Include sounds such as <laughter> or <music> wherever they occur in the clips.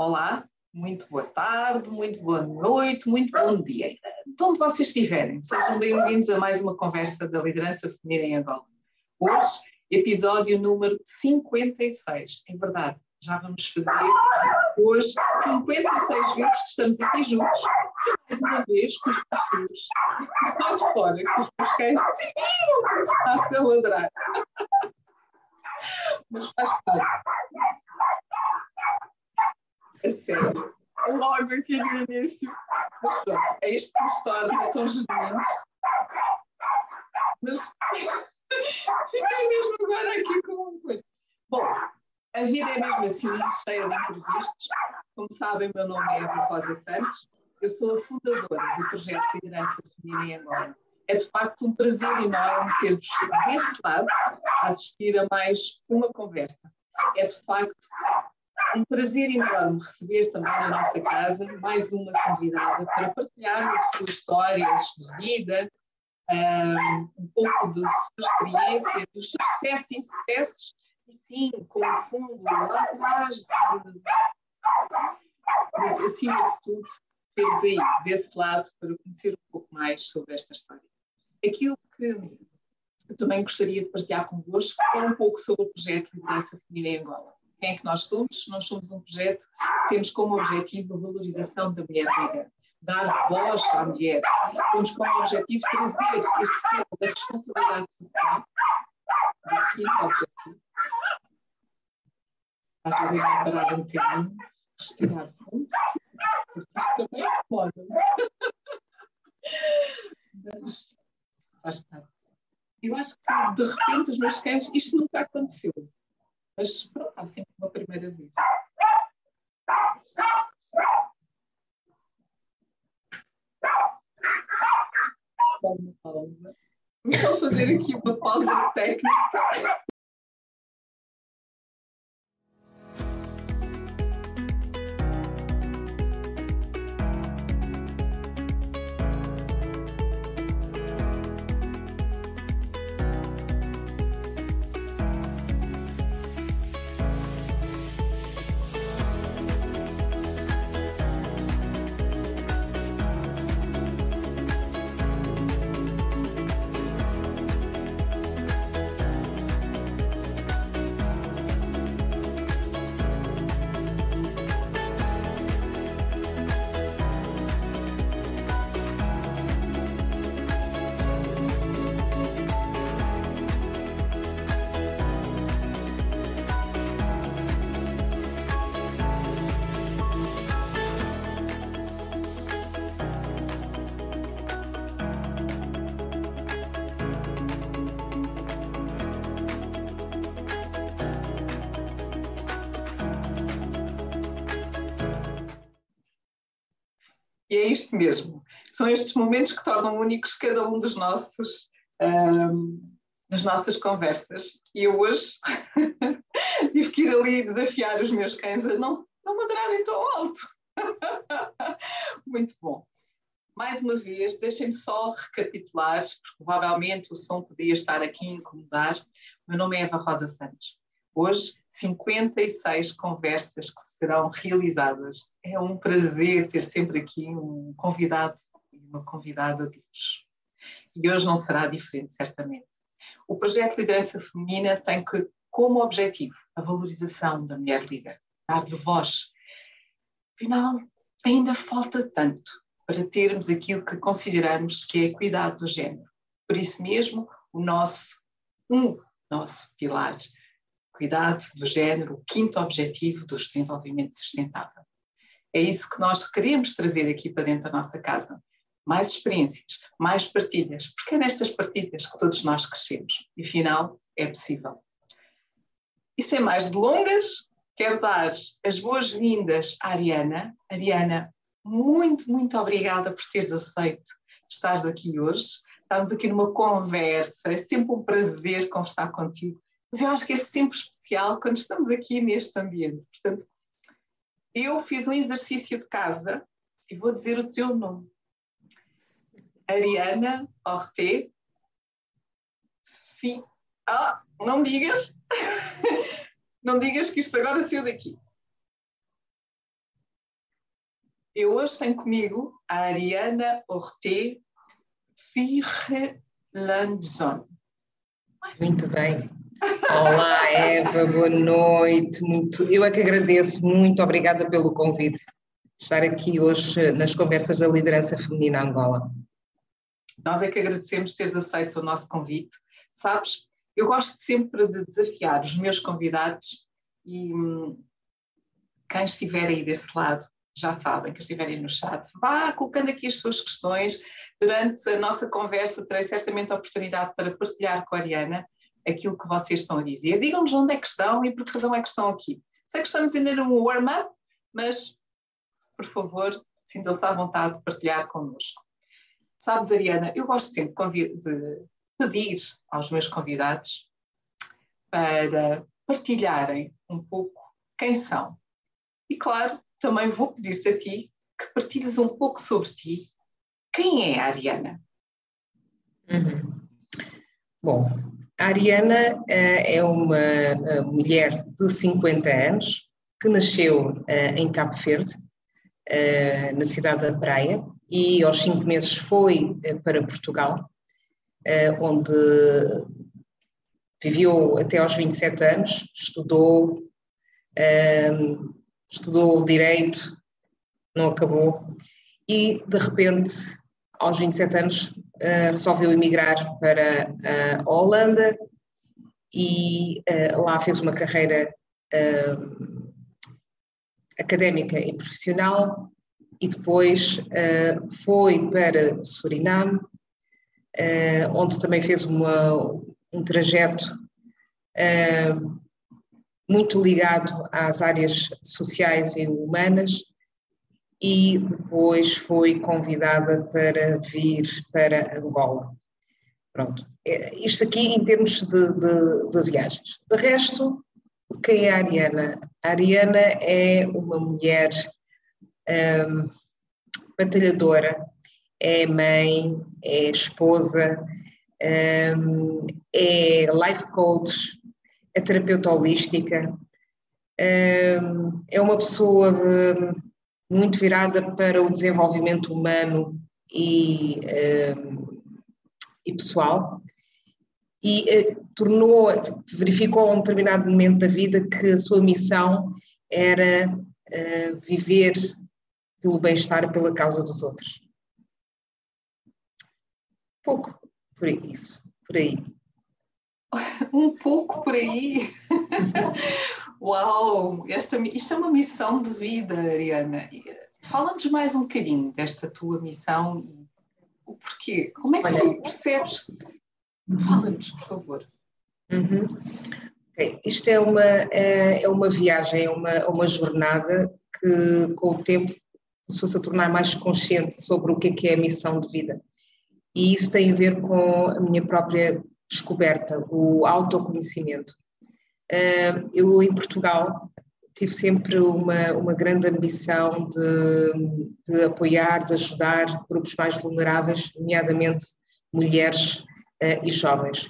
Olá, muito boa tarde, muito boa noite, muito bom dia. De onde vocês estiverem, sejam bem-vindos a mais uma conversa da liderança feminina em Angola. Hoje, episódio número 56. É verdade, já vamos fazer hoje 56 vezes que estamos aqui juntos. E mais uma vez com os cachorros lá de fora, com os meus cães vão começar a ladrar. Mas faz parte. A sério. Logo aqui no início. Mas pronto, é isto que nos torna tão genuínos. Mas <laughs> fiquei mesmo agora aqui com uma coisa. Bom, a vida é mesmo assim, cheia de imprevistos. Como sabem, meu nome é Eva Rosa Santos. Eu sou a fundadora do projeto Liderança Feminina em Angola. É de facto um prazer enorme ter-vos desse lado a assistir a mais uma conversa. É de facto um prazer enorme receber também na nossa casa mais uma convidada para partilhar as suas histórias de vida, um pouco da sua experiência, dos seus sucessos e insucessos, e sim, com o fundo lá atrás, mas acima de tudo, temos aí desse lado para conhecer um pouco mais sobre esta história. Aquilo que eu também gostaria de partilhar convosco é um pouco sobre o projeto Liderança Feminina em Angola. Quem é que nós somos? Nós somos um projeto que temos como objetivo a valorização da mulher líder, dar voz à mulher. Temos como objetivo trazer este tema da responsabilidade social, o quinto objetivo. Às vezes é parar um bocadinho, respirar fundo, porque isto também é moda. Mas faz parte. Eu acho que, de repente, os meus cães, isto nunca aconteceu. Mas pronto, há sempre uma primeira vez. Só uma pausa. Vou fazer aqui uma pausa técnica. Isto mesmo. São estes momentos que tornam únicos cada um dos nossos, um, das nossas conversas. E eu hoje <laughs> tive que ir ali desafiar os meus cães a não, não ladrarem tão alto. <laughs> Muito bom. Mais uma vez, deixem-me só recapitular, porque provavelmente o som podia estar aqui a incomodar. Meu nome é Eva Rosa Santos. Hoje, 56 conversas que serão realizadas. É um prazer ter sempre aqui um convidado e uma convidada luz. E hoje não será diferente, certamente. O projeto Liderança Feminina tem que, como objetivo a valorização da mulher líder, dar-lhe voz. Afinal, ainda falta tanto para termos aquilo que consideramos que é a equidade do género. Por isso mesmo, o nosso, um nosso pilar equidade do género, o quinto objetivo do desenvolvimento sustentável. É isso que nós queremos trazer aqui para dentro da nossa casa. Mais experiências, mais partilhas, porque é nestas partilhas que todos nós crescemos. E afinal, é possível. E sem mais delongas, quero dar as boas-vindas à Ariana. Ariana, muito, muito obrigada por teres aceito estares aqui hoje. Estamos aqui numa conversa, é sempre um prazer conversar contigo mas eu acho que é sempre especial quando estamos aqui neste ambiente. Portanto, eu fiz um exercício de casa e vou dizer o teu nome. Ariana Orte. Fi... Ah, não digas. <laughs> não digas que isto agora saiu daqui. E hoje tenho comigo a Ariana Orte Firlandson. Muito bem. Olá, Eva, boa noite. Muito, eu é que agradeço, muito obrigada pelo convite. Estar aqui hoje nas conversas da liderança feminina Angola. Nós é que agradecemos teres aceito o nosso convite. Sabes, eu gosto sempre de desafiar os meus convidados e hum, quem estiver aí desse lado já sabem, que estiverem no chat, vá colocando aqui as suas questões. Durante a nossa conversa terei certamente a oportunidade para partilhar com a Ariana aquilo que vocês estão a dizer. Digam-nos onde é que estão e por que razão é que estão aqui. Sei que estamos ainda num warm-up, mas, por favor, sintam-se à vontade de partilhar connosco. Sabes, Ariana, eu gosto sempre de pedir aos meus convidados para partilharem um pouco quem são. E, claro, também vou pedir-te a ti que partilhes um pouco sobre ti. Quem é a Ariana? Uhum. Bom, a Ariana uh, é uma uh, mulher de 50 anos que nasceu uh, em Cabo Verde, na cidade da Praia, e aos cinco meses foi para Portugal, onde viveu até aos 27 anos, estudou estudou direito, não acabou, e de repente, aos 27 anos, uh, resolveu emigrar para a Holanda e uh, lá fez uma carreira académica e profissional e depois foi para Suriname, onde também fez uma, um trajeto muito ligado às áreas sociais e humanas e depois foi convidada para vir para Angola. Pronto, é, isto aqui em termos de, de, de viagens. De resto, quem é a Ariana? A Ariana é uma mulher um, batalhadora, é mãe, é esposa, um, é life coach, é terapeuta holística, é uma pessoa hum, muito virada para o desenvolvimento humano e, hum, e pessoal e eh, tornou, verificou a um determinado momento da vida que a sua missão era eh, viver pelo bem-estar e pela causa dos outros. Pouco por isso, por aí. <laughs> um pouco por aí. <laughs> Uau! Esta, isto é uma missão de vida, Ariana. Fala-nos mais um bocadinho desta tua missão e o porquê. Como é que Olha, tu percebes? Fala-nos, por favor. Uhum. Okay. Isto é uma, é, é uma viagem, é uma, uma jornada que com o tempo começou-se a tornar mais consciente sobre o que é, que é a missão de vida. E isso tem a ver com a minha própria descoberta, o autoconhecimento. Eu, em Portugal, tive sempre uma, uma grande ambição de, de apoiar, de ajudar grupos mais vulneráveis, nomeadamente mulheres uh, e jovens.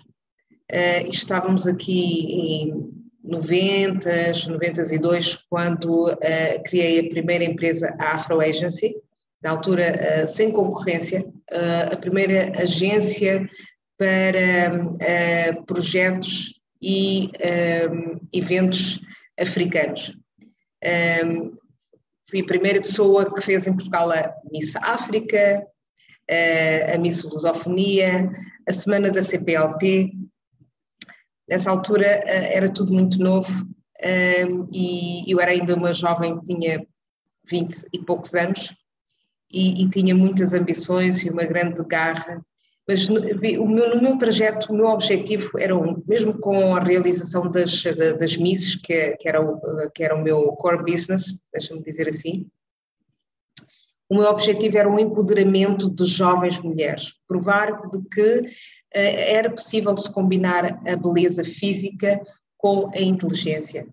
Uh, estávamos aqui em 90, 92, quando uh, criei a primeira empresa, a Afro Agency, na altura sem concorrência, a primeira agência para uh, projetos e um, eh, eventos africanos. Um, eh, fui a primeira pessoa que fez em Portugal a Miss África, uh, a Miss Lusofonia, a Semana da CPLP. Nessa altura uh, era tudo muito novo um, e eu era ainda uma jovem tinha 20 e poucos anos e, e tinha muitas ambições e uma grande garra mas no, meu, no meu trajeto, o meu objetivo era um, mesmo com a realização das, das misses, que, que, era o, que era o meu core business, deixa-me dizer assim, o meu objetivo era o empoderamento de jovens mulheres, provar de que uh, era possível se combinar a beleza física com a inteligência.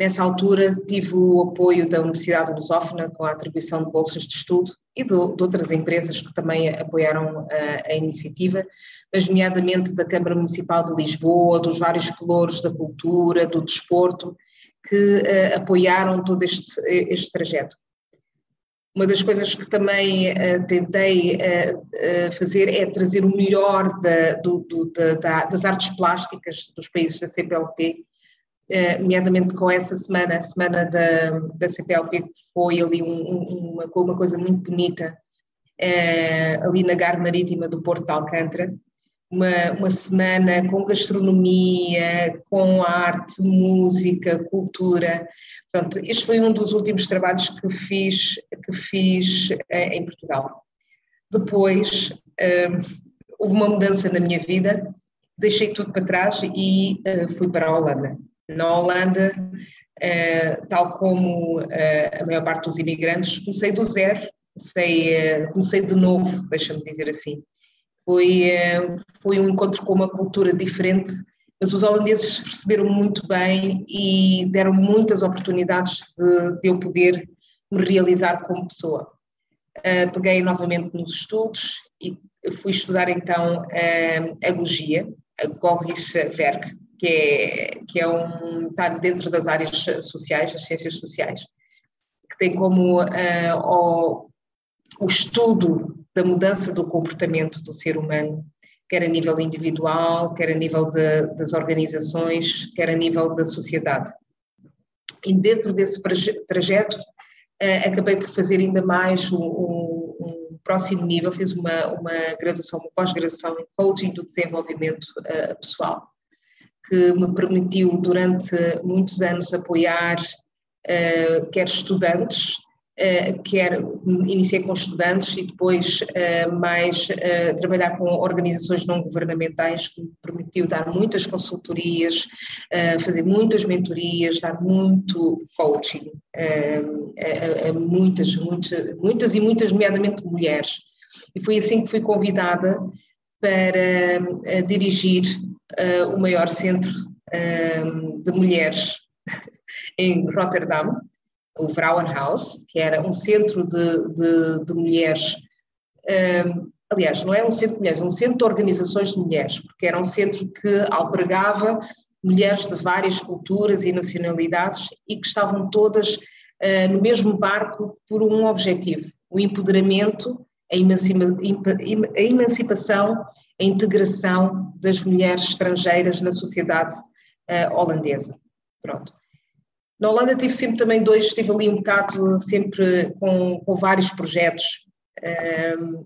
Nessa altura tive o apoio da Universidade Lusófona com a atribuição de bolsas de estudo e de, de outras empresas que também apoiaram a, a, iniciativa, mas nomeadamente da Câmara Municipal de Lisboa, dos vários pelouros da cultura, do desporto, que uh, apoiaram todo este, este trajeto. Uma das coisas que também uh, tentei uh, uh, fazer é trazer o melhor da, do, do, da, das artes plásticas dos países da CPLP, nomeadamente com essa semana, a semana da, da CPLP, que foi ali um, um, uma, uma coisa muito bonita, ali na Gar Marítima do Porto de Alcântara, uma, uma semana com gastronomia, com arte, música, cultura. Portanto, este foi um dos últimos trabalhos que fiz, que fiz eh, em Portugal. Depois, uh, houve uma mudança na minha vida, deixei tudo para trás e uh, fui para a Holanda. Na Holanda, uh, tal como a maior parte dos imigrantes, comecei do zero, comecei, comecei de novo, deixa-me dizer assim. Foi, foi um encontro com uma cultura diferente, mas os holandeses receberam muito bem e deram muitas oportunidades de, de eu poder me realizar como pessoa. Uh, peguei novamente nos estudos e fui estudar então uh, a Gogia, a Gorris Werk, que é, que é um, está dentro das áreas sociais, das ciências sociais, que tem como uh, o, o estudo da mudança do comportamento do ser humano, quer a nível individual, quer a nível de, das organizações, quer a nível da sociedade. E dentro desse trajeto, uh, acabei por fazer ainda mais um, um, um próximo nível, fiz uma, uma graduação, uma pós-graduação em coaching do desenvolvimento uh, pessoal, que me permitiu durante muitos anos apoiar uh, quer estudantes, eh, quer iniciei com estudantes e depois eh, mais trabalhar com organizações não governamentais, que me permitiu dar muitas consultorias, fazer muitas mentorias, dar muito coaching a, a muitas, muitas, muitas e muitas, nomeadamente mulheres. E foi assim que fui convidada para dirigir o maior centro de mulheres <laughs> em Rotterdam, o Frauenhaus, que era um centro de, de, de mulheres, um, aliás, não era um centro de mulheres, um centro de organizações de mulheres, porque era um centro que albergava mulheres de várias culturas e nacionalidades e que estavam todas uh, no mesmo barco por um objetivo, o empoderamento, a, a emancipação, a integração das mulheres estrangeiras na sociedade uh, holandesa. Pronto. Na Holanda tive sempre também dois, estive ali um bocado sempre com, com vários projetos,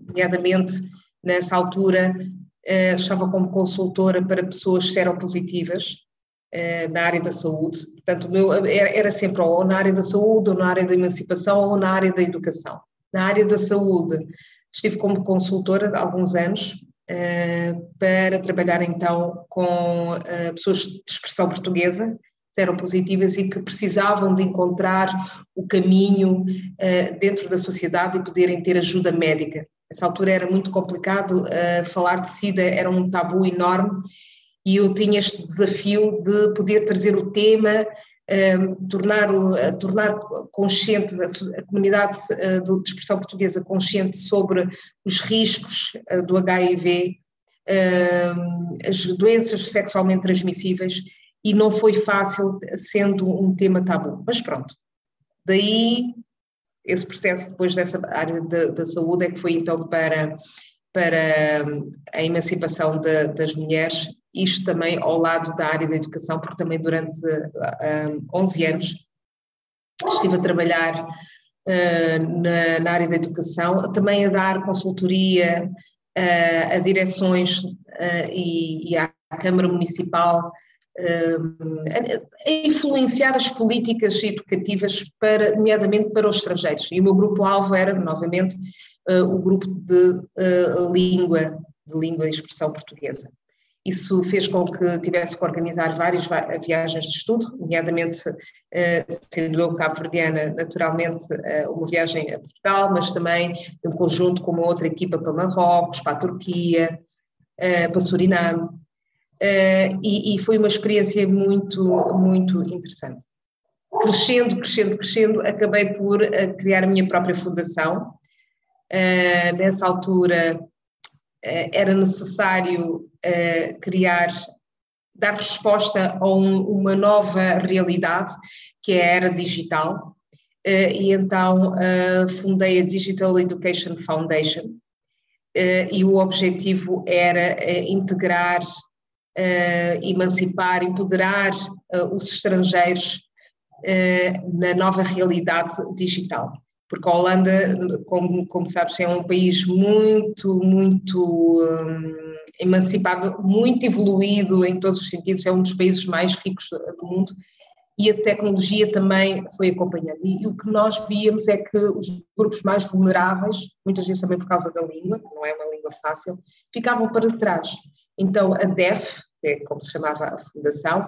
nomeadamente nessa altura uh, estava como consultora para pessoas seropositivas uh, na área da saúde, portanto meu, era, era, sempre ou na área da saúde, ou na área da emancipação, ou na área da educação. Na área da saúde estive como consultora há alguns anos uh, para trabalhar então com pessoas de expressão portuguesa, eram positivas e que precisavam de encontrar o caminho uh, dentro da sociedade e poderem ter ajuda médica. Nessa altura era muito complicado, uh, falar de SIDA era um tabu enorme e eu tinha este desafio de poder trazer o tema, uh, tornar, uh, tornar consciente a, comunidade de expressão portuguesa consciente sobre os riscos do HIV, as doenças sexualmente transmissíveis e não foi fácil sendo um tema tabu, mas pronto. Daí esse processo depois dessa área da, da saúde é que foi então para, para a emancipação de, das mulheres, isto também ao lado da área da educação, porque também durante um, 11 anos estive a trabalhar uh, na, na, área da educação, também a dar consultoria uh, a direções uh, e, e à Câmara Municipal a influenciar as políticas educativas, para, nomeadamente para os estrangeiros. E o meu grupo-alvo era, novamente, o grupo de uh, língua, de língua e expressão portuguesa. Isso fez com que tivesse que organizar várias viagens de estudo, nomeadamente, uh, sendo eu cabo-verdiana, naturalmente, uma viagem a Portugal, mas também em conjunto com uma outra equipa para Marrocos, para a Turquia, para Suriname. E, foi uma experiência muito, muito interessante. Crescendo, crescendo, crescendo, acabei por criar a minha própria fundação. Uh, nessa altura era necessário criar, dar resposta a um, uma nova realidade, que é a era digital, e então fundei a Digital Education Foundation e o objetivo era integrar, emancipar, empoderar os estrangeiros na nova realidade digital porque a Holanda, como, como sabes, é um país muito, muito um, emancipado, muito evoluído em todos os sentidos, é um dos países mais ricos do mundo e a tecnologia também foi acompanhando. E, e o que nós víamos é que os grupos mais vulneráveis, muitas vezes também por causa da língua, não é uma língua fácil, ficavam para trás. Então a DEF, que é como se chamava a fundação,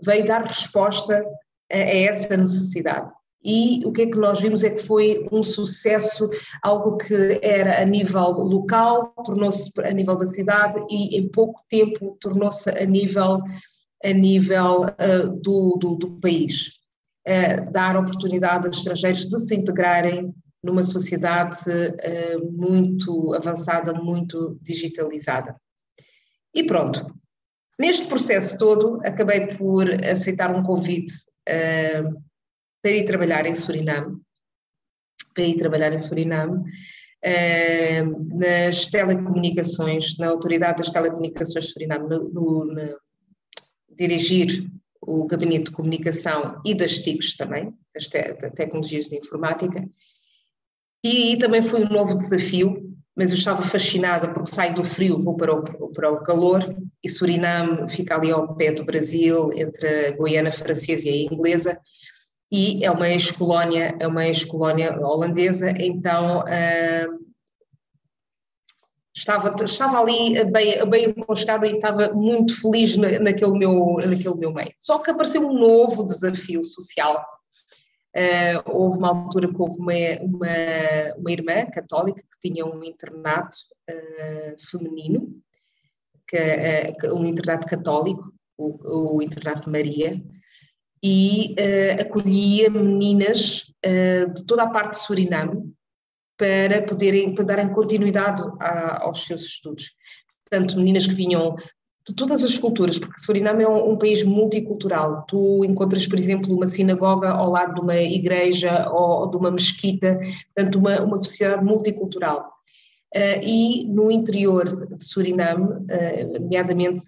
veio dar resposta a, a essa necessidade e o que é que nós vimos é que foi um sucesso, algo que era a nível local, tornou-se a nível da cidade e em pouco tempo tornou-se a nível, a nível uh, do, do, do, país. Uh, dar oportunidade aos estrangeiros de se integrarem numa sociedade uh, muito avançada, muito digitalizada. E pronto. Neste processo todo, acabei por aceitar um convite para ir trabalhar em Suriname, para ir trabalhar em Suriname, uh, nas telecomunicações, na Autoridade das Telecomunicações de Suriname, no, no, no, dirigir o gabinete de comunicação e das TICs também, das te tecnologias de informática, e, e também foi um novo desafio, mas eu estava fascinada porque saio do frio, vou para o, para o calor, e Suriname fica ali ao pé do Brasil, entre a Guiana Francesa e a Inglesa, e é uma ex-colónia, é uma ex-colónia holandesa, então uh, estava, estava ali bem, bem aconchegada e estava muito feliz na, naquele, meu, naquele meu meio. Só que apareceu um novo desafio social. Uh, houve uma altura que houve uma, uma, uma irmã católica que tinha um internato uh, feminino, que, um internato católico, o, o internato Maria, e uh, acolhia meninas uh, de toda a parte de Suriname para poderem para darem continuidade a, aos seus estudos. Portanto, meninas que vinham de todas as culturas, porque Suriname é um, um, país multicultural. Tu encontras, por exemplo, uma sinagoga ao lado de uma igreja ou, ou de uma mesquita, portanto, uma, uma sociedade multicultural. Uh, e no interior de Suriname, nomeadamente,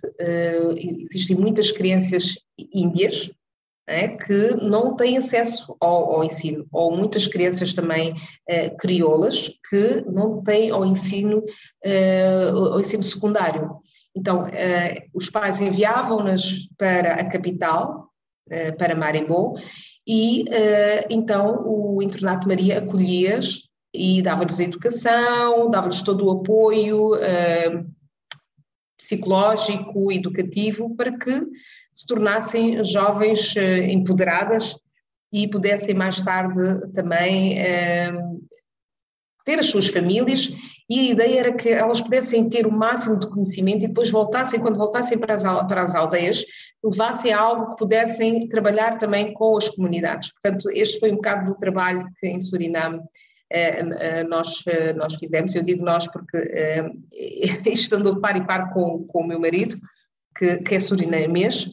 existem muitas crianças índias, é, que não têm acesso ao, ao, ensino, ou muitas crianças também eh, crioulas que não têm ao ensino, eh, ao ensino secundário. Então, eh, os pais enviavam-nas para a capital, eh, para Marimbó, e então o Internato Maria acolhia-as e dava-lhes educação, dava-lhes todo o apoio psicológico, educativo, para que se tornassem jovens eh, empoderadas e pudessem mais tarde também eh, ter as suas famílias e a ideia era que elas pudessem ter o máximo de conhecimento e depois voltassem, quando voltassem para as, para as aldeias, levassem algo que pudessem trabalhar também com as comunidades. Portanto, este foi um bocado do trabalho que em Suriname eh, nós, nós fizemos. Eu digo nós porque <laughs> estando par e par com, com o meu marido, que, que é surinamês,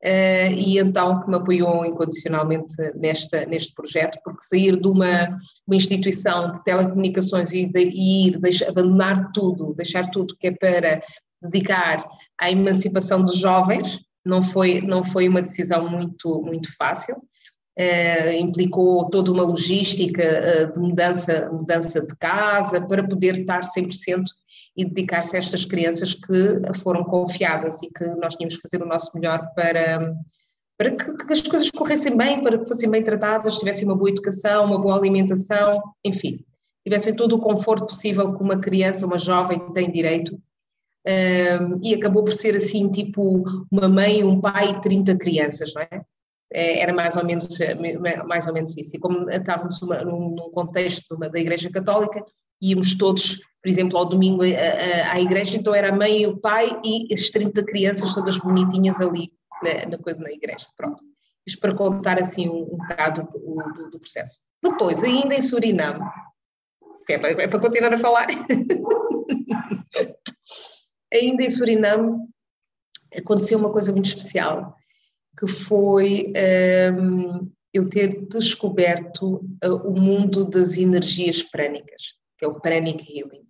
Uh, e então que me apoiou incondicionalmente nesta, neste projeto, porque sair de uma, uma instituição de telecomunicações e, de, e ir, deixar, abandonar tudo, deixar tudo que é para dedicar à emancipação dos jovens, não foi, não foi uma decisão muito, muito fácil. Uh, implicou toda uma logística uh, de mudança, mudança de casa para poder estar 100% e dedicar-se a estas crianças que foram confiadas e que nós tínhamos que fazer o nosso melhor para, para que, que, as coisas corressem bem, para que fossem bem tratadas, tivessem uma boa educação, uma boa alimentação, enfim, tivessem todo o conforto possível que uma criança, uma jovem tem direito. Um, e acabou por ser assim, tipo, uma mãe, um pai e 30 crianças, não é? é? Era mais ou menos, mais ou menos isso. E como estávamos num contexto da Igreja Católica, íamos todos por exemplo, ao domingo à igreja, então era a mãe e o pai e as 30 crianças todas bonitinhas ali na, na coisa na igreja. Pronto. Isto para contar assim um, um bocado do, do, do, processo. Depois, ainda em Suriname, é para, é para continuar a falar, <laughs> ainda em Suriname aconteceu uma coisa muito especial, que foi um, eu ter descoberto uh, o mundo das energias prânicas, que é o Pranic Healing.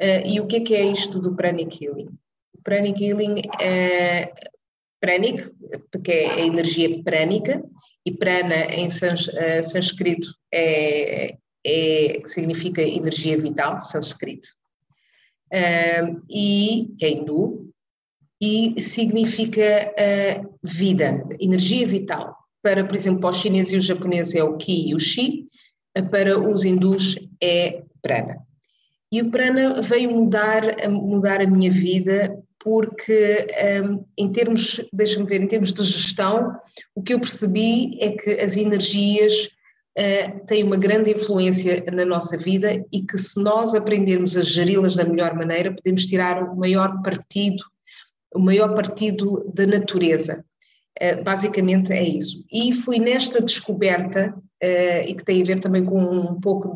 Uh, e o que é que é isto do Pranic Healing? O Pranic Healing é Pranic, porque é a energia prânica, e prana em sans, uh, sânscrito é, é, significa energia vital, sânscrito, uh, e que é hindu, e significa uh, vida, energia vital. Para, por exemplo, para os chineses e os japoneses é o Ki e o Shi, para os hindus é Prana. E o Prana veio mudar, mudar a minha vida porque um, em termos, deixa-me ver, em termos de gestão, o que eu percebi é que as energias uh, têm uma grande influência na nossa vida e que se nós aprendermos a geri-las da melhor maneira, podemos tirar o maior partido, o maior partido da natureza. Uh, basicamente é isso. E foi nesta descoberta, uh, e que tem a ver também com um pouco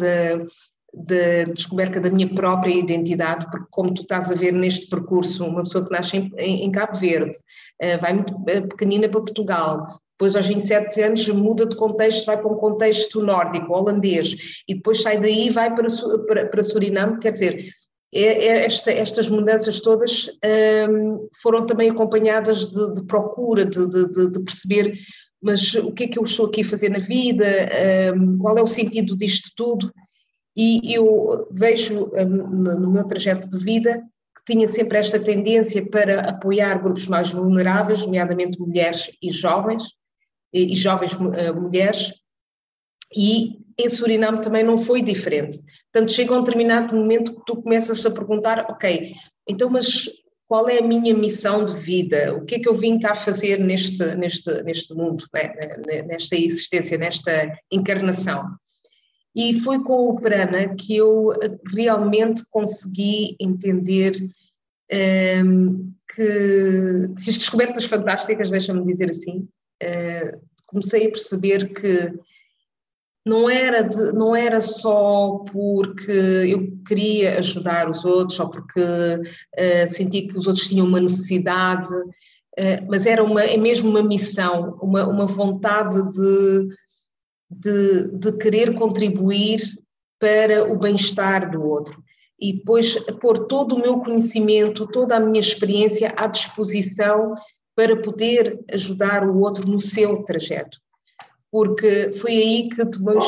da, de descoberta da minha própria identidade, porque como tu estás a ver neste percurso, uma pessoa que nasce em, em Cabo Verde, uh, vai muito eh, pequenina para Portugal, depois aos 27 anos muda de contexto, vai para um contexto nórdico, holandês, e depois sai daí e vai para, para, para Suriname, quer dizer, é, é esta, estas mudanças todas um, ehm, foram também acompanhadas de, de procura, de, de, de, perceber mas o que é que eu estou aqui a fazer na vida, um, ehm, qual é o sentido disto tudo, e eu vejo hum, no meu trajeto de vida que tinha sempre esta tendência para apoiar grupos mais vulneráveis, nomeadamente mulheres e jovens, e jovens eh, mulheres, e em Suriname também não foi diferente. Portanto, chega um determinado momento que tu começas a perguntar, ok, então mas qual é a minha missão de vida? O que é que eu vim cá fazer neste, neste, neste mundo, né? nesta existência, nesta encarnação? E foi com o Prana que eu realmente consegui entender um, ehm, que fiz descobertas fantásticas, deixa-me dizer assim. Uh, comecei a perceber que não era, de, não era só porque eu queria ajudar os outros ou porque uh, senti que os outros tinham uma necessidade, uh, mas era uma, é mesmo uma missão, uma, uma vontade de de, de querer contribuir para o bem-estar do outro e depois pôr todo o meu conhecimento, toda a minha experiência à disposição para poder ajudar o outro no seu trajeto. Porque foi aí que tomei,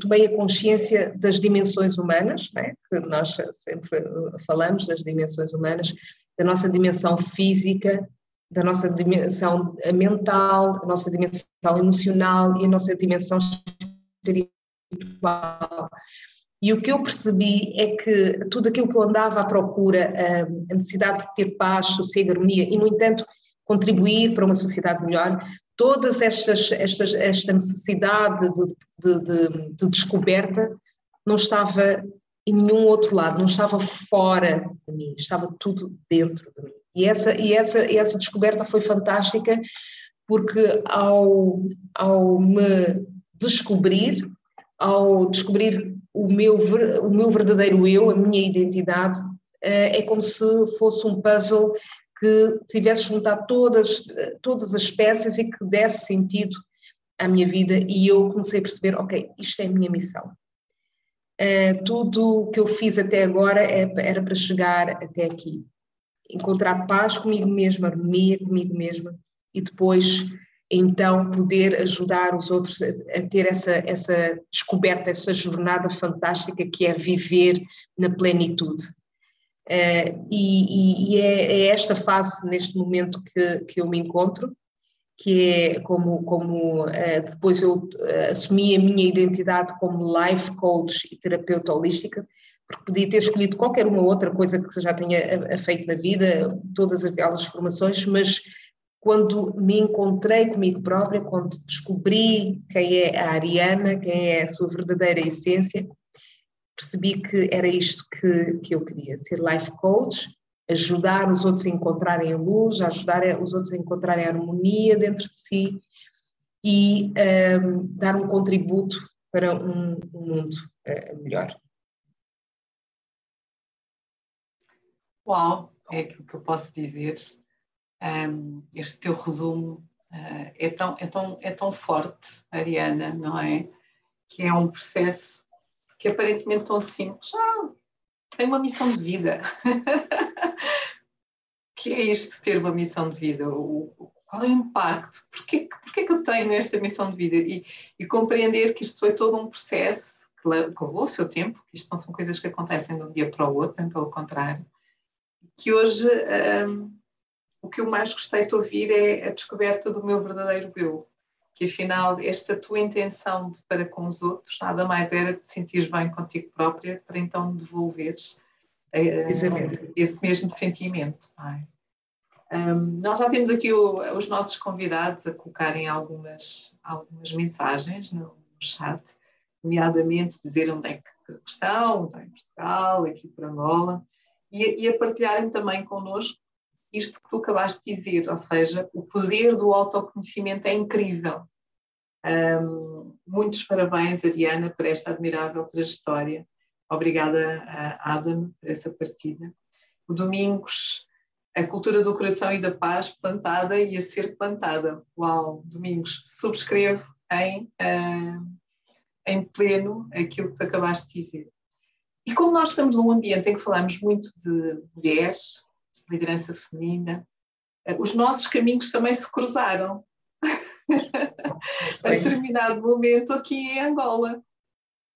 tomei a consciência das dimensões humanas, né? que nós sempre falamos das dimensões humanas, da nossa dimensão física, da nossa dimensão mental, a nossa dimensão emocional e a nossa dimensão espiritual. E o que eu percebi é que tudo aquilo que eu andava à procura, a necessidade de ter paz, sossego, harmonia e, no entanto, contribuir para uma sociedade melhor, todas estas, estas esta necessidade de, de, de, de descoberta não estava em nenhum outro lado, não estava fora de mim, estava tudo dentro de mim. E essa, e essa, essa descoberta foi fantástica porque ao, ao me descobrir, ao descobrir o meu, o meu verdadeiro eu, a minha identidade, eh, é como se fosse um puzzle que tivesse juntado todas, todas as peças e que desse sentido à minha vida e eu comecei a perceber, ok, isto é a minha missão. Uh, tudo o que eu fiz até agora é, era para chegar até aqui encontrar paz comigo mesma, harmonia comigo mesma e depois então poder ajudar os outros a, ter essa, essa descoberta, essa jornada fantástica que é viver na plenitude. Uh, e, e é, é, esta fase, neste momento, que, que eu me encontro, que é como, como uh, depois eu uh, assumi a minha identidade como life coach e terapeuta holística, porque podia ter escolhido qualquer uma outra coisa que já tinha eh, feito na vida, todas aquelas formações, mas quando me encontrei comigo própria, quando descobri quem é a Ariana, quem é a sua verdadeira essência, percebi que era isto que, que eu queria, ser life coach, ajudar os outros a encontrarem a luz, ajudar os outros a encontrarem a harmonia dentro de si e um, ehm, dar um contributo para um, um mundo uh, melhor. Uau, é aquilo que eu posso dizer. Um, este teu resumo uh, é, tão, é, tão, é tão forte, Ariana, não é? Que é um processo que aparentemente tão simples. Ah, tem uma missão de vida. <laughs> que é isto de ter uma missão de vida? O, qual é o impacto? Porquê, porquê que eu tenho esta missão de vida? E, e compreender que isto foi todo um processo que, levou o seu tempo, que isto não são coisas que acontecem de um dia para o outro, bem pelo contrário. Que hoje um, o que eu mais gostei de ouvir é a descoberta do meu verdadeiro eu. Que afinal, esta tua intenção de para com os outros nada mais era de te sentir bem contigo própria para então devolveres uh, esse mesmo sentimento. Um, nós já temos aqui o, os nossos convidados a colocarem algumas, algumas mensagens no, no chat, nomeadamente dizer onde é que estão, está em Portugal, aqui por Angola, e, e a partilharem também connosco isto que tu acabaste de dizer, ou seja, o poder do autoconhecimento é incrível. Um, muitos parabéns, Ariana, por esta admirável trajetória. Obrigada, Adam, por essa partida. O Domingos, a cultura do coração e da paz plantada e a ser plantada. Uau, Domingos, subscrevo em, uh, em pleno aquilo que tu acabaste de dizer. E como nós estamos num ambiente em que falamos muito de mulheres, liderança feminina, eh, os nossos caminhos também se cruzaram <laughs> a determinado momento aqui em Angola.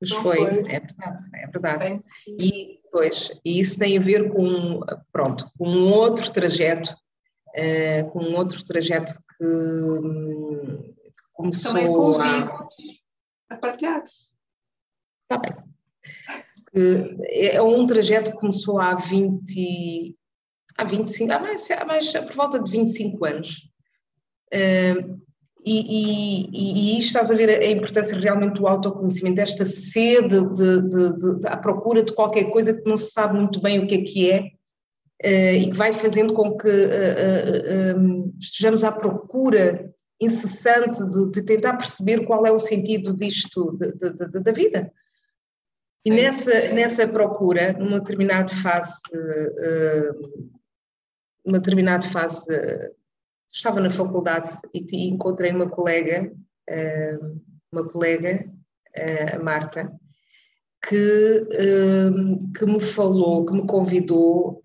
Pois foi, foi, é verdade, é verdade. E, pois, e isso tem a ver com, pronto, com um outro trajeto, uh, com um outro trajeto que, que começou a... a partilhar. Está bem. É um trajeto que começou há 20, há 25, há mais, há mais por volta de 25 anos. Uh, e, e, e, estás a ver a importância realmente do autoconhecimento, desta sede de, de, de, de, à procura de qualquer coisa que não se sabe muito bem o que é que é uh, e que vai fazendo com que uh, uh, estejamos à procura incessante de, tentar perceber qual é o sentido disto da vida. E nessa, nessa procura, numa determinada fase uma determinada fase, estava na faculdade e encontrei uma colega, eh, uma colega, eh, a Marta, que, eh, que me falou, que me convidou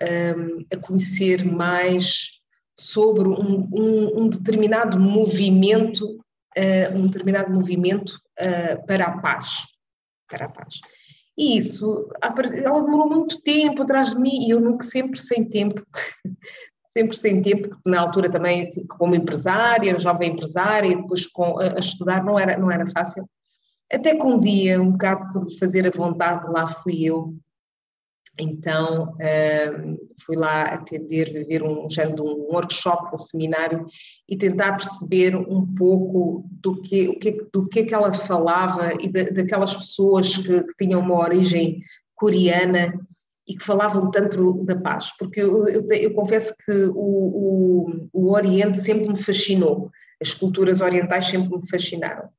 a conhecer mais sobre um, um, um determinado movimento, um determinado movimento para a paz, para a paz. E isso, ela demorou muito tempo atrás de mim e eu nunca, sempre sem tempo, <laughs> sempre sem tempo, porque na altura também, tipo, como empresária, jovem empresária, depois com, a, estudar não era, não era fácil. Até que um dia, um bocado por fazer a vontade, lá fui eu. Então, uh, fui lá atender, viver um género um workshop, um seminário, e tentar perceber um pouco do que, do que, é que ela falava e da, daquelas pessoas que, que tinham uma origem coreana e que falavam tanto da paz, porque eu, eu, eu confesso que o, o, o, Oriente sempre me fascinou, as culturas orientais sempre me fascinaram.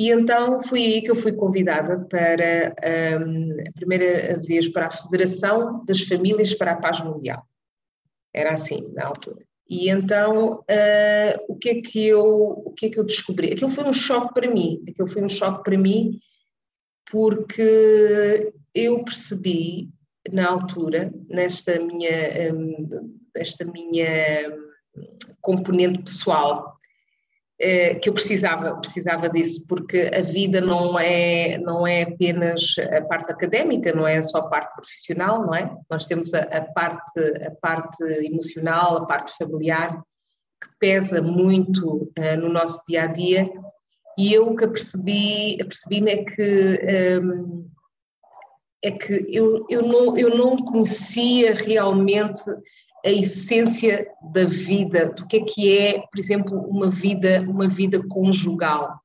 E então foi aí que eu fui convidada para um, a primeira vez para a Federação das Famílias para a Paz Mundial. Era assim na altura. E então uh, o que é que eu o que é que eu descobri? Aquilo foi um choque para mim. Aquilo foi um choque para mim porque eu percebi na altura, nesta minha, hum, esta minha componente pessoal, eh, que eu precisava, precisava disso, porque a vida não é, não é apenas a parte académica, não é só a parte profissional, não é? Nós temos a, a parte, a parte emocional, a parte familiar, que pesa muito uh, no nosso dia a dia, e eu o que apercebi, apercebi-me é que um, é que eu, eu, não, eu não conhecia realmente a essência da vida, do que é que é, por exemplo, uma vida, uma vida conjugal.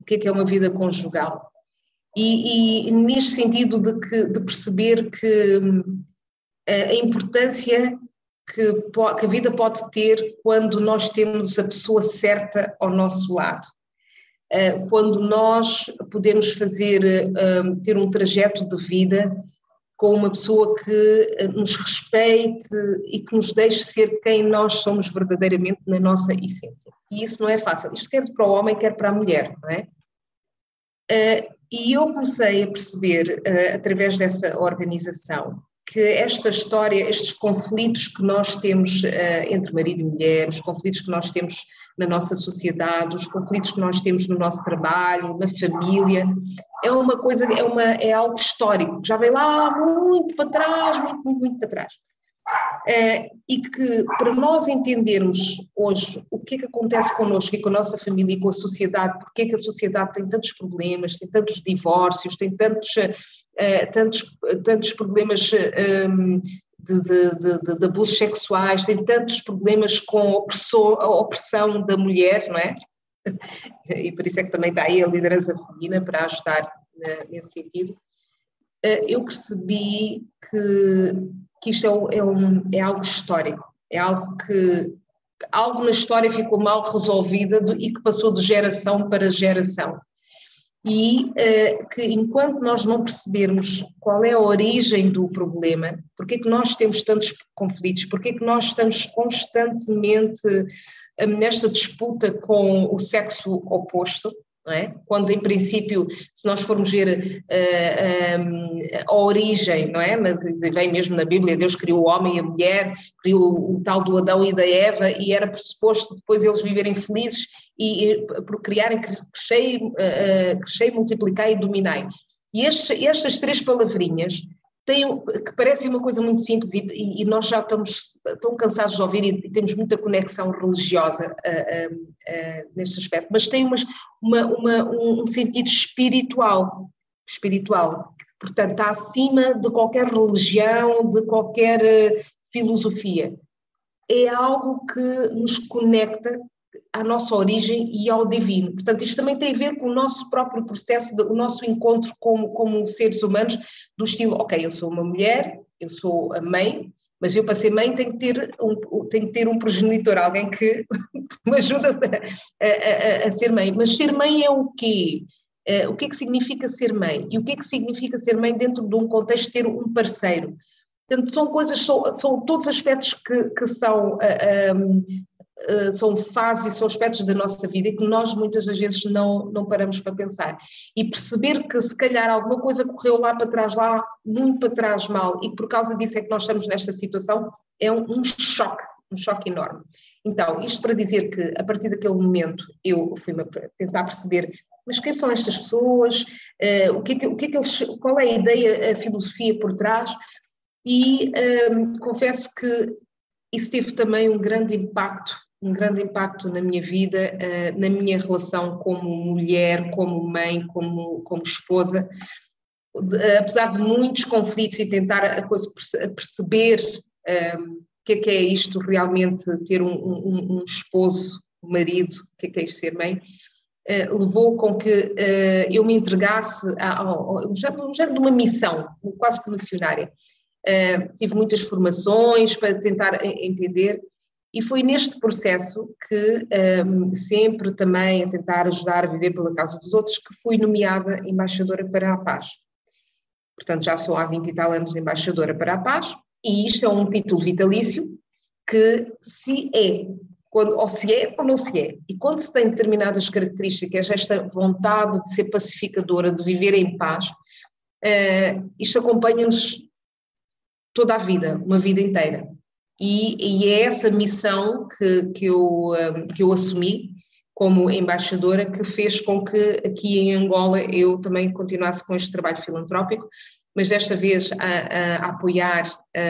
O que é que é uma vida conjugal? E, e neste sentido de, que, de perceber que hum, a importância que, que a vida pode ter quando nós temos a pessoa certa ao nosso lado eh, quando nós podemos fazer, eh, ter um trajeto de vida com uma pessoa que eh, nos respeite e que nos deixe ser quem nós somos verdadeiramente na nossa essência. E isso não é fácil. Isto quer para o homem, quer para a mulher, não é? Uh, e eu comecei a perceber, uh, através dessa organização, que esta história, estes conflitos que nós temos uh, entre marido e mulher, os conflitos que nós temos na nossa sociedade, os conflitos que nós temos no nosso trabalho, na família, é uma coisa, é, uma, é algo histórico, já vem lá muito para trás, muito, muito, muito para trás. Uh, e que para nós entendermos hoje o que é que acontece connosco e com a nossa família e com a sociedade, porque é que a sociedade tem tantos problemas, tem tantos divórcios, tem tantos, uh, tantos, tantos problemas um, de, de, de, de, abusos sexuais, tem tantos problemas com a, opressão da mulher, não é? <laughs> E por isso é que também está aí a liderança feminina para ajudar uh, nesse sentido. Eu percebi que, que isto é, é, um, é algo histórico, é algo que algo na história ficou mal resolvida e que passou de geração para geração. E uh, que enquanto nós não percebermos qual é a origem do problema, porque é que nós temos tantos conflitos, porque é que nós estamos constantemente um, nesta disputa com o sexo oposto, é? Quando, em princípio, se nós formos ver uh, eh, um, a origem, não é? vem mesmo na Bíblia, Deus criou o homem e a mulher, criou o tal do Adão e da Eva, e era pressuposto depois eles viverem felizes e, e procriarem, crescei, uh, crescei, multiplicai e dominai. E estes, estas três palavrinhas que parecem uma coisa muito simples e, e, nós já estamos tão cansados de ouvir e, temos muita conexão religiosa uh, uh, uh, neste aspecto, mas umas, uma, uma, um sentido espiritual, espiritual, portanto está acima de qualquer religião, de qualquer filosofia. É algo que nos conecta à nossa origem e ao divino. Portanto, isto também tem a ver com o nosso próprio processo, o nosso encontro como, como seres humanos, do estilo, ok, eu sou uma mulher, eu sou a mãe, mas eu para ser mãe tenho que ter um, tenho que ter um progenitor, alguém que <laughs> me ajuda a, a, a, ser mãe. Mas ser mãe é o quê? Uh, o que é que significa ser mãe? E o que é que significa ser mãe dentro de um contexto de ter um parceiro? Portanto, são coisas, são, são todos aspectos que, que são uh, um, eh, são fases e são aspectos da nossa vida que nós muitas das vezes não, não paramos para pensar. E perceber que se calhar alguma coisa correu lá para trás, lá muito para trás mal, e que por causa disso é que nós estamos nesta situação, é um, um choque, um choque enorme. Então, isto para dizer que a partir daquele momento eu fui tentar perceber mas quem são estas pessoas, uh, o, que é que, o que é que eles, qual é a ideia, a filosofia por trás, e um, confesso que isso teve também um grande impacto um grande impacto na minha vida, uh, na minha relação como mulher, como mãe, como, como esposa. De, uh, apesar de muitos conflitos e tentar a coisa perceber uh, o que é que é isto realmente, ter um, um, um esposo, um marido, o que é que é isto ser mãe, levou com que eu me entregasse a, um género de uma missão, quase que missionária. tive muitas formações para tentar entender e foi neste processo que, um, sempre também a tentar ajudar a viver pela causa dos outros, que fui nomeada embaixadora para a paz. Portanto, já sou há 20 e tal anos embaixadora para a paz, e isto é um título vitalício que se é, quando, ou se é ou não se é. E quando se tem determinadas características, esta vontade de ser pacificadora, de viver em paz, uh, isto acompanha-nos toda a vida, uma vida inteira. E, e é essa missão que, que, eu, hum, que eu assumi como embaixadora que fez com que aqui em Angola eu também continuasse com este trabalho filantrópico, mas desta vez a, a, apoiar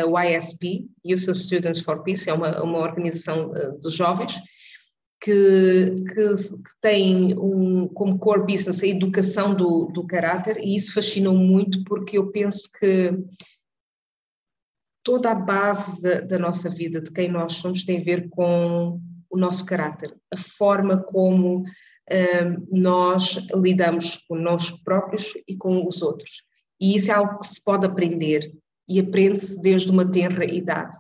o ISP, Youth Students for Peace, é uma, uma organização eh, de jovens que, que, que, tem um, como core business a educação do, do caráter e isso fascinou muito porque eu penso que toda a base da, da, nossa vida, de quem nós somos, tem a ver com o nosso caráter, a forma como uh, nós lidamos com nós próprios e com os outros. E isso é algo que se pode aprender e aprende-se desde uma tenra idade.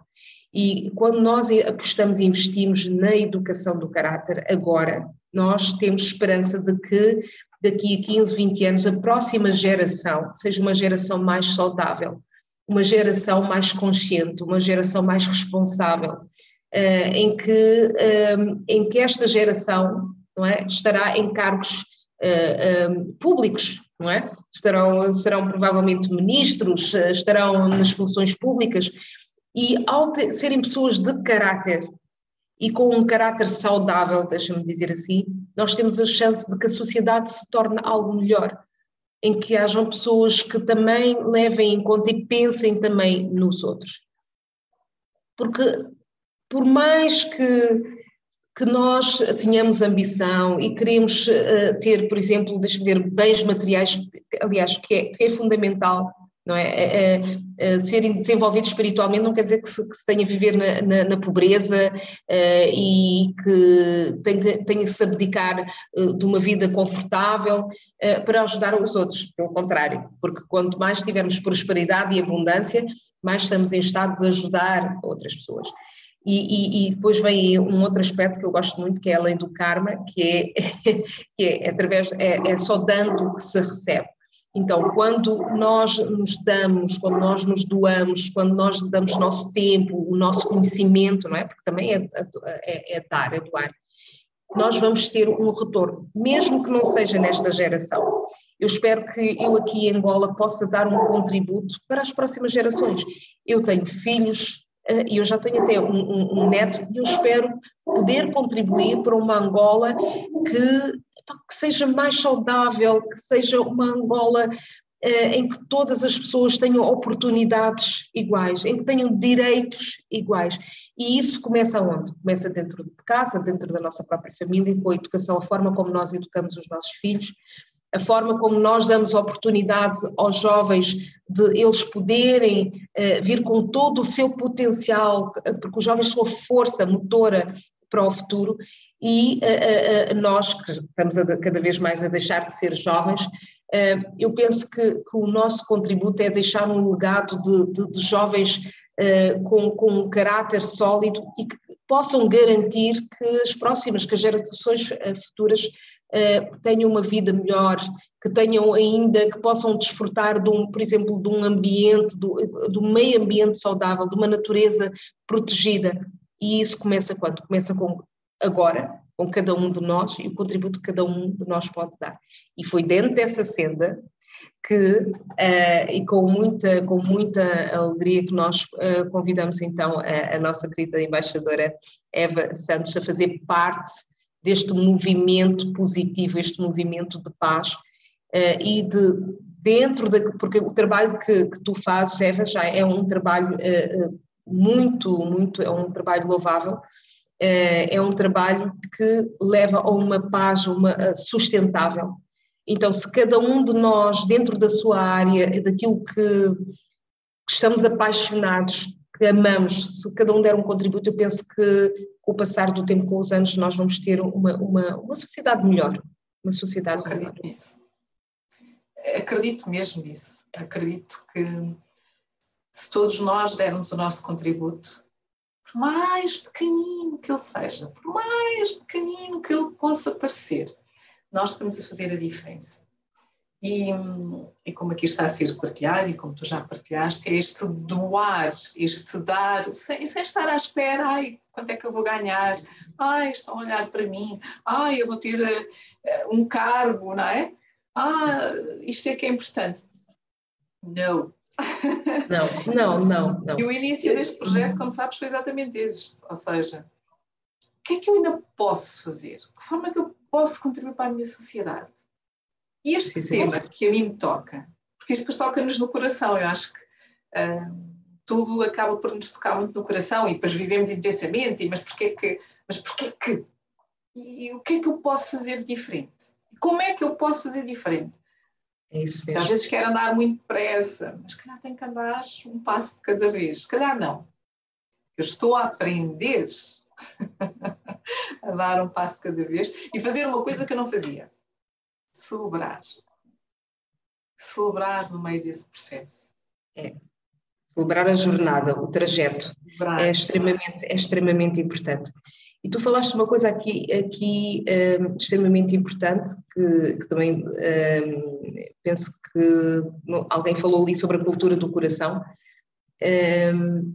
E quando nós apostamos e investimos na educação do caráter, agora, nós temos esperança de que daqui a 15, 20 anos a próxima geração seja uma geração mais saudável, uma geração mais consciente, uma geração mais responsável, uh, em, que, um, em que esta geração não é, estará em cargos uh, públicos, não é? Estarão, serão provavelmente ministros, estarão nas funções públicas, e ao ter, serem pessoas de caráter e com um caráter saudável, deixa-me dizer assim, nós temos a chance de que a sociedade se torne algo melhor, em que hajam pessoas que também levem em conta e pensem também nos outros. Porque por mais que que nós tenhamos ambição e queremos uh, ter, por exemplo, deixa ver, bens materiais, aliás, que é, que é fundamental não é? é, é, é serem desenvolvidos espiritualmente não quer dizer que se, que se tenha a viver na, na, na pobreza uh, e que tenha, tenha que se abdicar uh, de uma vida confortável uh, para ajudar os outros, pelo contrário, porque quanto mais tivermos prosperidade e abundância, mais estamos em estado de ajudar outras pessoas. E, e, e, depois vem um outro aspecto que eu gosto muito, que é além do karma, que é, <laughs> que é através, é, é só dando que se recebe. Então, quando nós nos damos, quando nós nos doamos, quando nós damos nosso tempo, o nosso conhecimento, não é? Porque também é, é, é dar, é doar, nós vamos ter um retorno, mesmo que não seja nesta geração. Eu espero que eu aqui em Angola possa dar um contributo para as próximas gerações. Eu tenho filhos eh, e eu já tenho até um, um, um neto e eu espero poder contribuir para uma Angola que que seja mais saudável, que seja uma Angola eh, em que todas as pessoas tenham oportunidades iguais, em que tenham direitos iguais. E isso começa onde? Começa dentro de casa, dentro da nossa própria família, com a educação, a forma como nós educamos os nossos filhos, a forma como nós damos oportunidade aos jovens de eles poderem uh, vir com todo o seu potencial, porque os jovens são a força motora para o futuro e uh, uh, nós, que estamos a, cada vez mais a deixar de ser jovens, uh, eu penso que, que, o nosso contributo é deixar um legado de, de, de jovens com, com um caráter sólido e que possam garantir que as próximas, que as gerações futuras tenham uma vida melhor, que tenham ainda, que possam desfrutar de um, por exemplo, de um ambiente, do, do meio ambiente saudável, de uma natureza protegida. E isso começa quando? Começa com agora, com cada um de nós e o contributo que cada um de nós pode dar. E foi dentro dessa senda que, uh, e com muita, com muita alegria que nós uh, convidamos então a, a, nossa querida embaixadora Eva Santos a fazer parte deste movimento positivo, este movimento de paz uh, e de dentro da, porque o trabalho que, que, tu fazes, Eva, já é um trabalho muito, muito, é um trabalho louvável, é, é um trabalho que leva a uma paz uma, sustentável. Então, se cada um de nós, dentro da sua área, daquilo que, estamos apaixonados, que amamos, se cada um der um contributo, eu penso que com o passar do tempo, com os anos, nós vamos ter uma, uma, uma sociedade melhor. Uma sociedade eu acredito melhor. nisso. Acredito mesmo nisso. Acredito que se todos nós dermos o nosso contributo, por mais pequenino que ele seja, por mais pequenino que ele possa parecer, nós estamos a fazer a diferença. E, e como aqui está a ser partilhado, e como tu já partilhaste, é este doar, este dar, sem, sem estar à espera, ai, quanto é que eu vou ganhar? Ai, estão a olhar para mim, ai, eu vou ter uh, um cargo, não é? Ah, isto é que é importante. Não, não, não, não, não. E o início deste projeto, como sabes, foi exatamente este. Ou seja, o que é que eu ainda posso fazer? De que forma é que eu posso contribuir para a minha sociedade? E este sim, tema sim. que a mim me toca, porque isto depois toca-nos no coração, eu acho que uh, tudo acaba por nos tocar muito no coração e depois vivemos intensamente, e, mas porquê que, mas porquê que? E o que é que eu posso fazer diferente? Como é que eu posso fazer diferente? É isso mesmo. Às vezes quer andar muito depressa, mas se calhar tem que andar um passo de cada vez. Se calhar não. Eu estou a aprender <laughs> a dar um passo de cada vez e fazer uma coisa que eu não fazia. Celebrar. Celebrar no meio desse processo. É. Celebrar a jornada, o trajeto. Celebrar. É extremamente, é extremamente importante. E tu falaste uma coisa aqui, aqui um, extremamente importante, que, que também um, penso que alguém falou ali sobre a cultura do coração. um,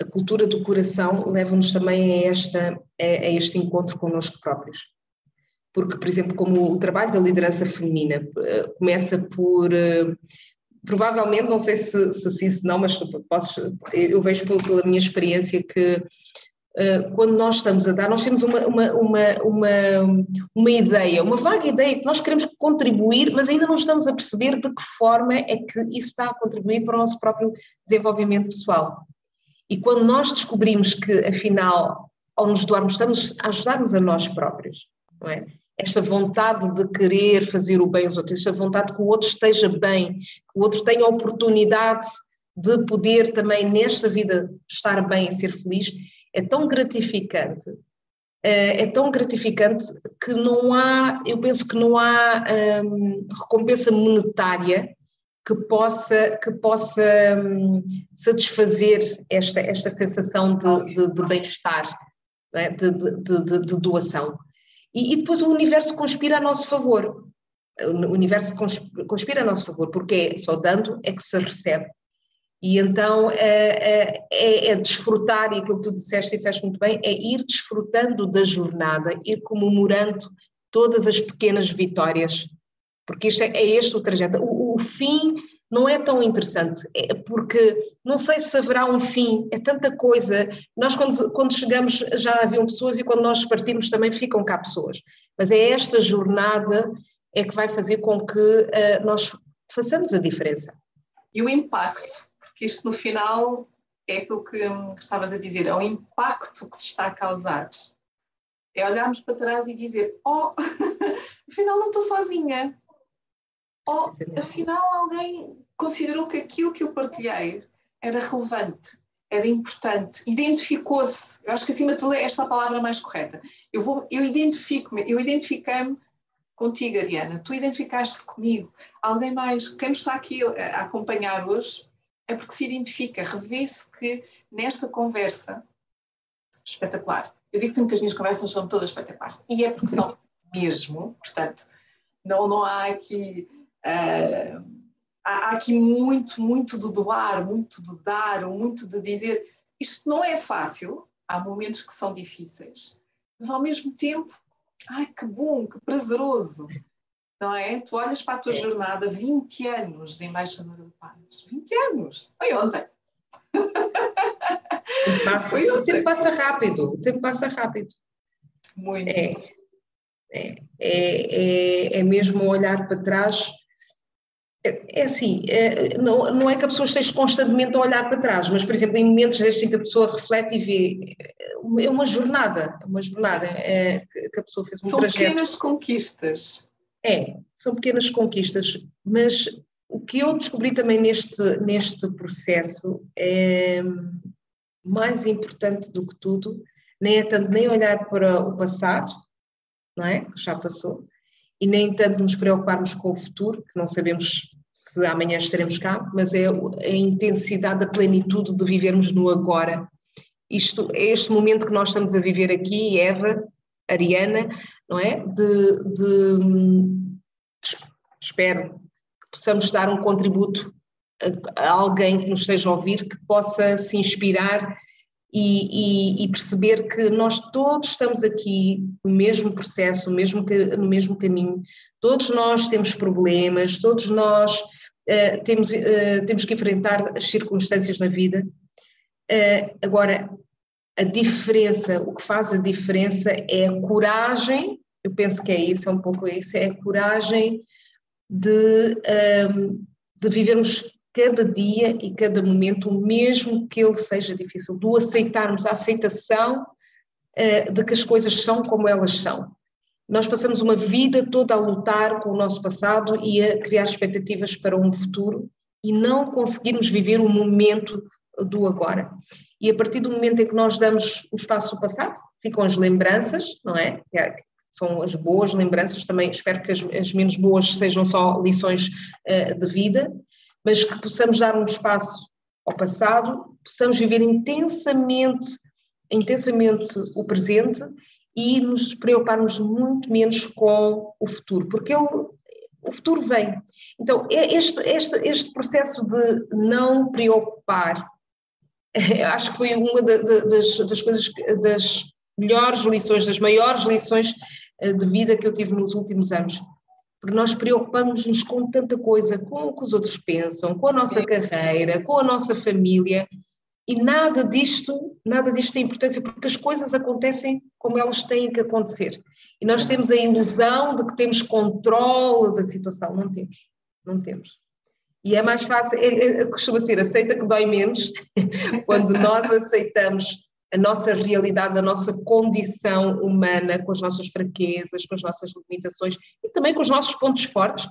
a cultura do coração leva-nos também a, esta, a, a este encontro connosco próprios. Porque, por exemplo, como o trabalho da liderança feminina uh, começa por uh, provavelmente, não sei se, se sim, se não, mas posso, eu vejo pela minha experiência que quando nós estamos a dar, nós temos uma, uma, uma, uma, uma ideia, uma vaga ideia que nós queremos contribuir, mas ainda não estamos a perceber de que forma é que isso está a contribuir para o nosso próprio desenvolvimento pessoal. E quando nós descobrimos que, afinal, ao nos doarmos, estamos a ajudar-nos a nós próprios, não é? esta vontade de querer fazer o bem aos outros, esta vontade que o outro esteja bem, que o outro tenha a oportunidade de poder também nesta vida estar bem e ser feliz, é tão gratificante, eh, é tão gratificante que não há, eu penso que não há hum, recompensa monetária que possa, que possa hum, satisfazer esta, esta sensação de, de, de bem-estar, é? de, de, doação. E, e, depois o universo conspira a nosso favor. O universo conspira a nosso favor, porque é só dando é que se recebe. E então é, é, é desfrutar, e aquilo que tu disseste, disseste muito bem, é ir desfrutando da jornada, ir comemorando todas as pequenas vitórias, porque isto é, é este o trajeto. O, o fim não é tão interessante, é porque não sei se haverá um fim, é tanta coisa. Nós, quando, quando chegamos, já haviam pessoas e quando nós partimos também ficam cá pessoas. Mas é esta jornada é que vai fazer com que uh, nós façamos a diferença. E o impacto, porque isto no final é aquilo que, que estavas a dizer, é o impacto que se está a causar. É olharmos para trás e dizer: Oh, <laughs> afinal não estou sozinha ou afinal alguém considerou que aquilo que eu partilhei era relevante, era importante, identificou-se. Eu acho que acima de tudo é esta a palavra mais correta. Eu, vou, eu identifico-me, eu identifiquei-me contigo, Ariana, tu identificaste comigo. Alguém mais, quem nos está aqui a acompanhar hoje, é porque se identifica, revê-se que nesta conversa, espetacular. Eu digo sempre que as minhas conversas são todas espetaculares. E é porque são <laughs> mesmo, portanto, não, não há aqui Uh, há aqui muito, muito de doar, muito de dar, muito de dizer. Isto não é fácil, há momentos que são difíceis, mas ao mesmo tempo, ai que bom, que prazeroso, não é? Tu olhas para a tua é. jornada, 20 anos de embaixadora de paz, 20 anos, foi ontem. <laughs> Foi ontem. O tempo passa rápido, o tempo passa rápido. Muito. É, é, é, é mesmo olhar para trás é, é assim, é, não, não é que a pessoa esteja constantemente a olhar para trás, mas, por exemplo, em momentos destes em que a pessoa reflete e vê, é uma jornada, uma jornada é, que a pessoa fez um são trajeto. São pequenas conquistas. É, são pequenas conquistas, mas o que eu descobri também neste, neste processo é mais importante do que tudo, nem é tanto nem olhar para o passado, não é, que já passou, e nem tanto nos preocuparmos com o futuro, que não sabemos se amanhã estaremos cá, mas é a intensidade, a plenitude de vivermos no agora. Isto é este momento que nós estamos a viver aqui, Eva, Ariana, não é? De, de, de espero que possamos dar um contributo a, alguém que nos esteja a ouvir, que possa se inspirar e, e, e, perceber que nós todos estamos aqui no mesmo processo, no mesmo, no mesmo caminho, todos nós temos problemas, todos nós uh, temos, uh, temos que enfrentar as circunstâncias na vida. Uh, agora, a diferença, o que faz a diferença é a coragem, eu penso que é isso, é um pouco isso, é a coragem de, um, de vivermos cada dia e cada momento, mesmo que ele seja difícil, do aceitarmos a aceitação uh, de que as coisas são como elas são. Nós passamos uma vida toda a lutar com o nosso passado e a criar expectativas para um futuro e não conseguirmos viver o momento do agora. E a partir do momento em que nós damos o espaço ao passado, ficam as lembranças, não é? é são as boas lembranças, também espero que as, as menos boas sejam só lições uh, de vida, mas que possamos dar um espaço ao passado, possamos viver intensamente, intensamente o presente e nos preocuparmos muito menos com o futuro, porque ele, o futuro vem. Então, é este, este, este processo de não preocupar <laughs> acho que foi uma das, das coisas, das melhores lições, das maiores lições eh, de vida que eu tive nos últimos anos. Porque nós preocupamos-nos com tanta coisa, com o que os outros pensam, com a nossa carreira, com a nossa família, e nada disto, nada disto tem importância, porque as coisas acontecem como elas têm que acontecer. E nós temos a ilusão de que temos controle da situação. Não temos, não temos. E é mais fácil, é, é, costuma ser aceita que dói menos, <laughs> quando nós aceitamos a nossa realidade, a nossa condição humana, com as nossas fraquezas, com as nossas limitações e também com os nossos pontos fortes,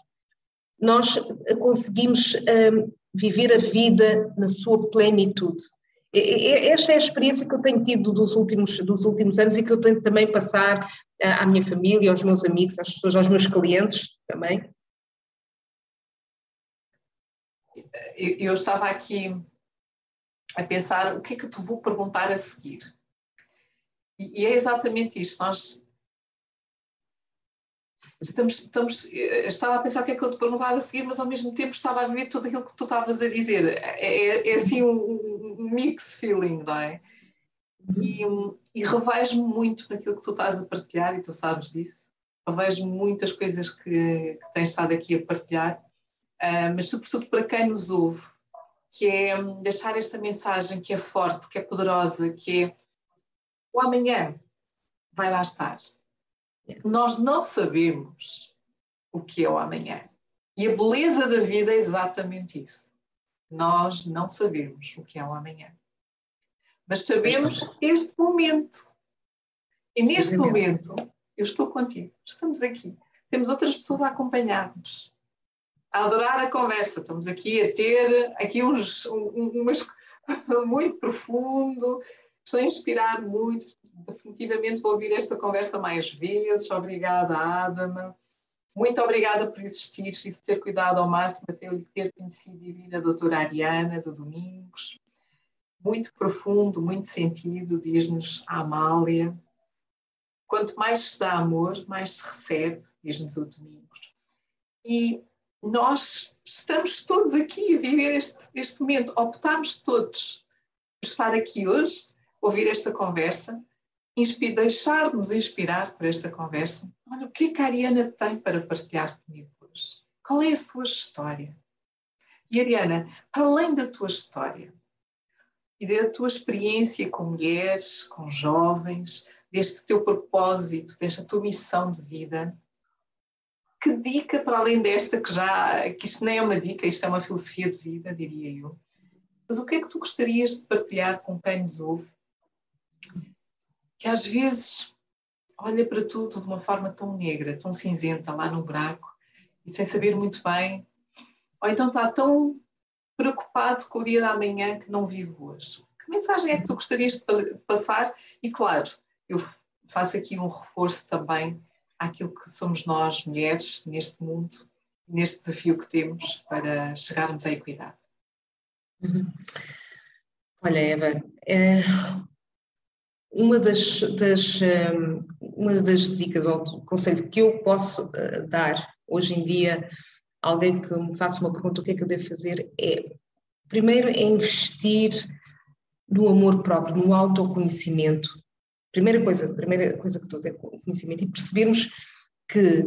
nós conseguimos um, viver a vida na sua plenitude. Esta é a experiência que eu tenho tido dos últimos, dos últimos anos e que eu tento também passar à minha família, aos meus amigos, às pessoas, aos meus clientes também. Eu estava aqui a pensar o que é que eu te vou perguntar a seguir. E, é exatamente isto. Nós estamos, estamos, estava a pensar o que é que eu te perguntava a seguir, mas ao mesmo tempo estava a viver tudo aquilo que tu estavas a dizer. É, é, é assim um, um, mix feeling, não é? E, e revejo muito daquilo que tu estás a partilhar, e tu sabes disso. Revejo muitas coisas que, que tens estado aqui a partilhar, uh, mas sobretudo para quem nos ouve que é deixar esta mensagem que é forte, que é poderosa, que é o amanhã vai lá estar. Nós não sabemos o que é o amanhã. E a beleza da vida é exatamente isso. Nós não sabemos o que é o amanhã. Mas sabemos este momento. E neste momento, eu estou contigo. Estamos aqui. Temos outras pessoas a acompanhar-nos a adorar a conversa. Estamos aqui a ter aqui uns, umas <laughs> muito profundo, estou a inspirar muito. Definitivamente vou ouvir esta conversa mais vezes. Obrigada, Adama. Muito obrigada por existir e ter cuidado ao máximo até eu ter conhecido e vir a doutora Ariana do Domingos. Muito profundo, muito sentido, diz-nos a Amália. Quanto mais se dá amor, mais se recebe, diz-nos o Domingos. E nós estamos todos aqui a viver este, este momento. Optámos todos por estar aqui hoje, ouvir esta conversa, deixar-nos inspirar por esta conversa. Olha, o que é que a Ariana tem para partilhar comigo hoje? Qual é a sua história? E Ariana, para além da tua história e da tua experiência com mulheres, com jovens, deste teu propósito, desta tua missão de vida, que dica para além desta, que já, que isto nem é uma dica, isto é uma filosofia de vida, diria eu. Mas o que é que tu gostarias de partilhar com quem nos ouve? Que às vezes olha para tudo de uma forma tão negra, tão cinzenta, lá no buraco, e sem saber muito bem, ou então está tão preocupado com o dia da manhã que não vive hoje. Que mensagem é que tu gostarias de passar? E claro, eu faço aqui um reforço também àquilo que somos nós, mulheres, neste mundo, neste desafio que temos para chegarmos à equidade. Uhum. Olha, Eva, é uma das, das, hum, uma das dicas ou conselho que eu posso eh, dar hoje em dia a alguém que me faça uma pergunta, o que é que eu devo fazer, é primeiro é investir no amor próprio, no autoconhecimento, Primeira coisa, primeira coisa que tudo é conhecimento e percebermos que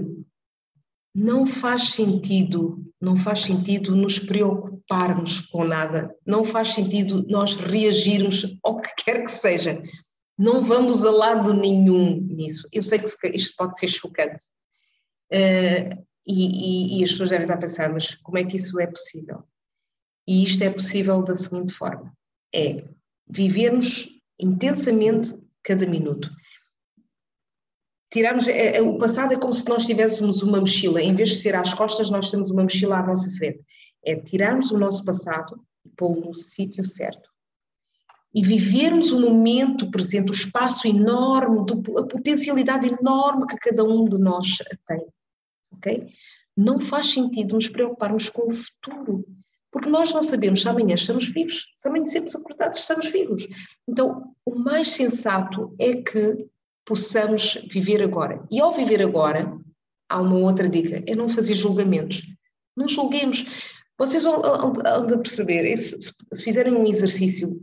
não faz sentido, não faz sentido nos preocuparmos com nada, não faz sentido nós reagirmos ao que <laughs> quer que seja. Não vamos a lado nenhum nisso. Eu sei que isto pode ser chocante. Uh, e, e, e, as pessoas devem estar a pensar, mas como é que isso é possível? E isto é possível da seguinte forma: é vivermos intensamente cada minuto. Tirarmos, é, é, o passado é como se nós tivéssemos uma mochila, em vez de ser às costas, nós temos uma mochila à nossa frente. É tirarmos o nosso passado e pô-lo no sítio certo. E vivermos o momento presente, o espaço enorme, a potencialidade enorme que cada um de nós tem. Ok? Não faz sentido nos preocuparmos com o futuro, porque nós não sabemos se amanhã estamos vivos, se amanhã sempre acordados estamos vivos. Então, o mais sensato é que possamos viver agora. E ao viver agora, há uma outra dica, é não fazer julgamentos. Não julguemos. Vocês vão, vão perceber, se, se fizerem um exercício,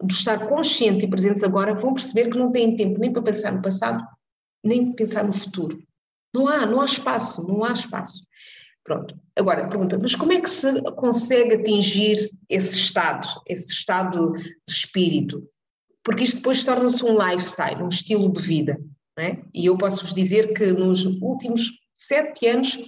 do estar consciente e presentes agora, vão perceber que não têm tempo nem para pensar no passado, nem para pensar no futuro. Não há, não há espaço, não há espaço. Pronto. Agora, pergunta, mas como é que se consegue atingir esse estado, esse estado de espírito? Porque isto depois torna-se um lifestyle, um estilo de vida. É? E eu posso vos dizer que nos últimos sete anos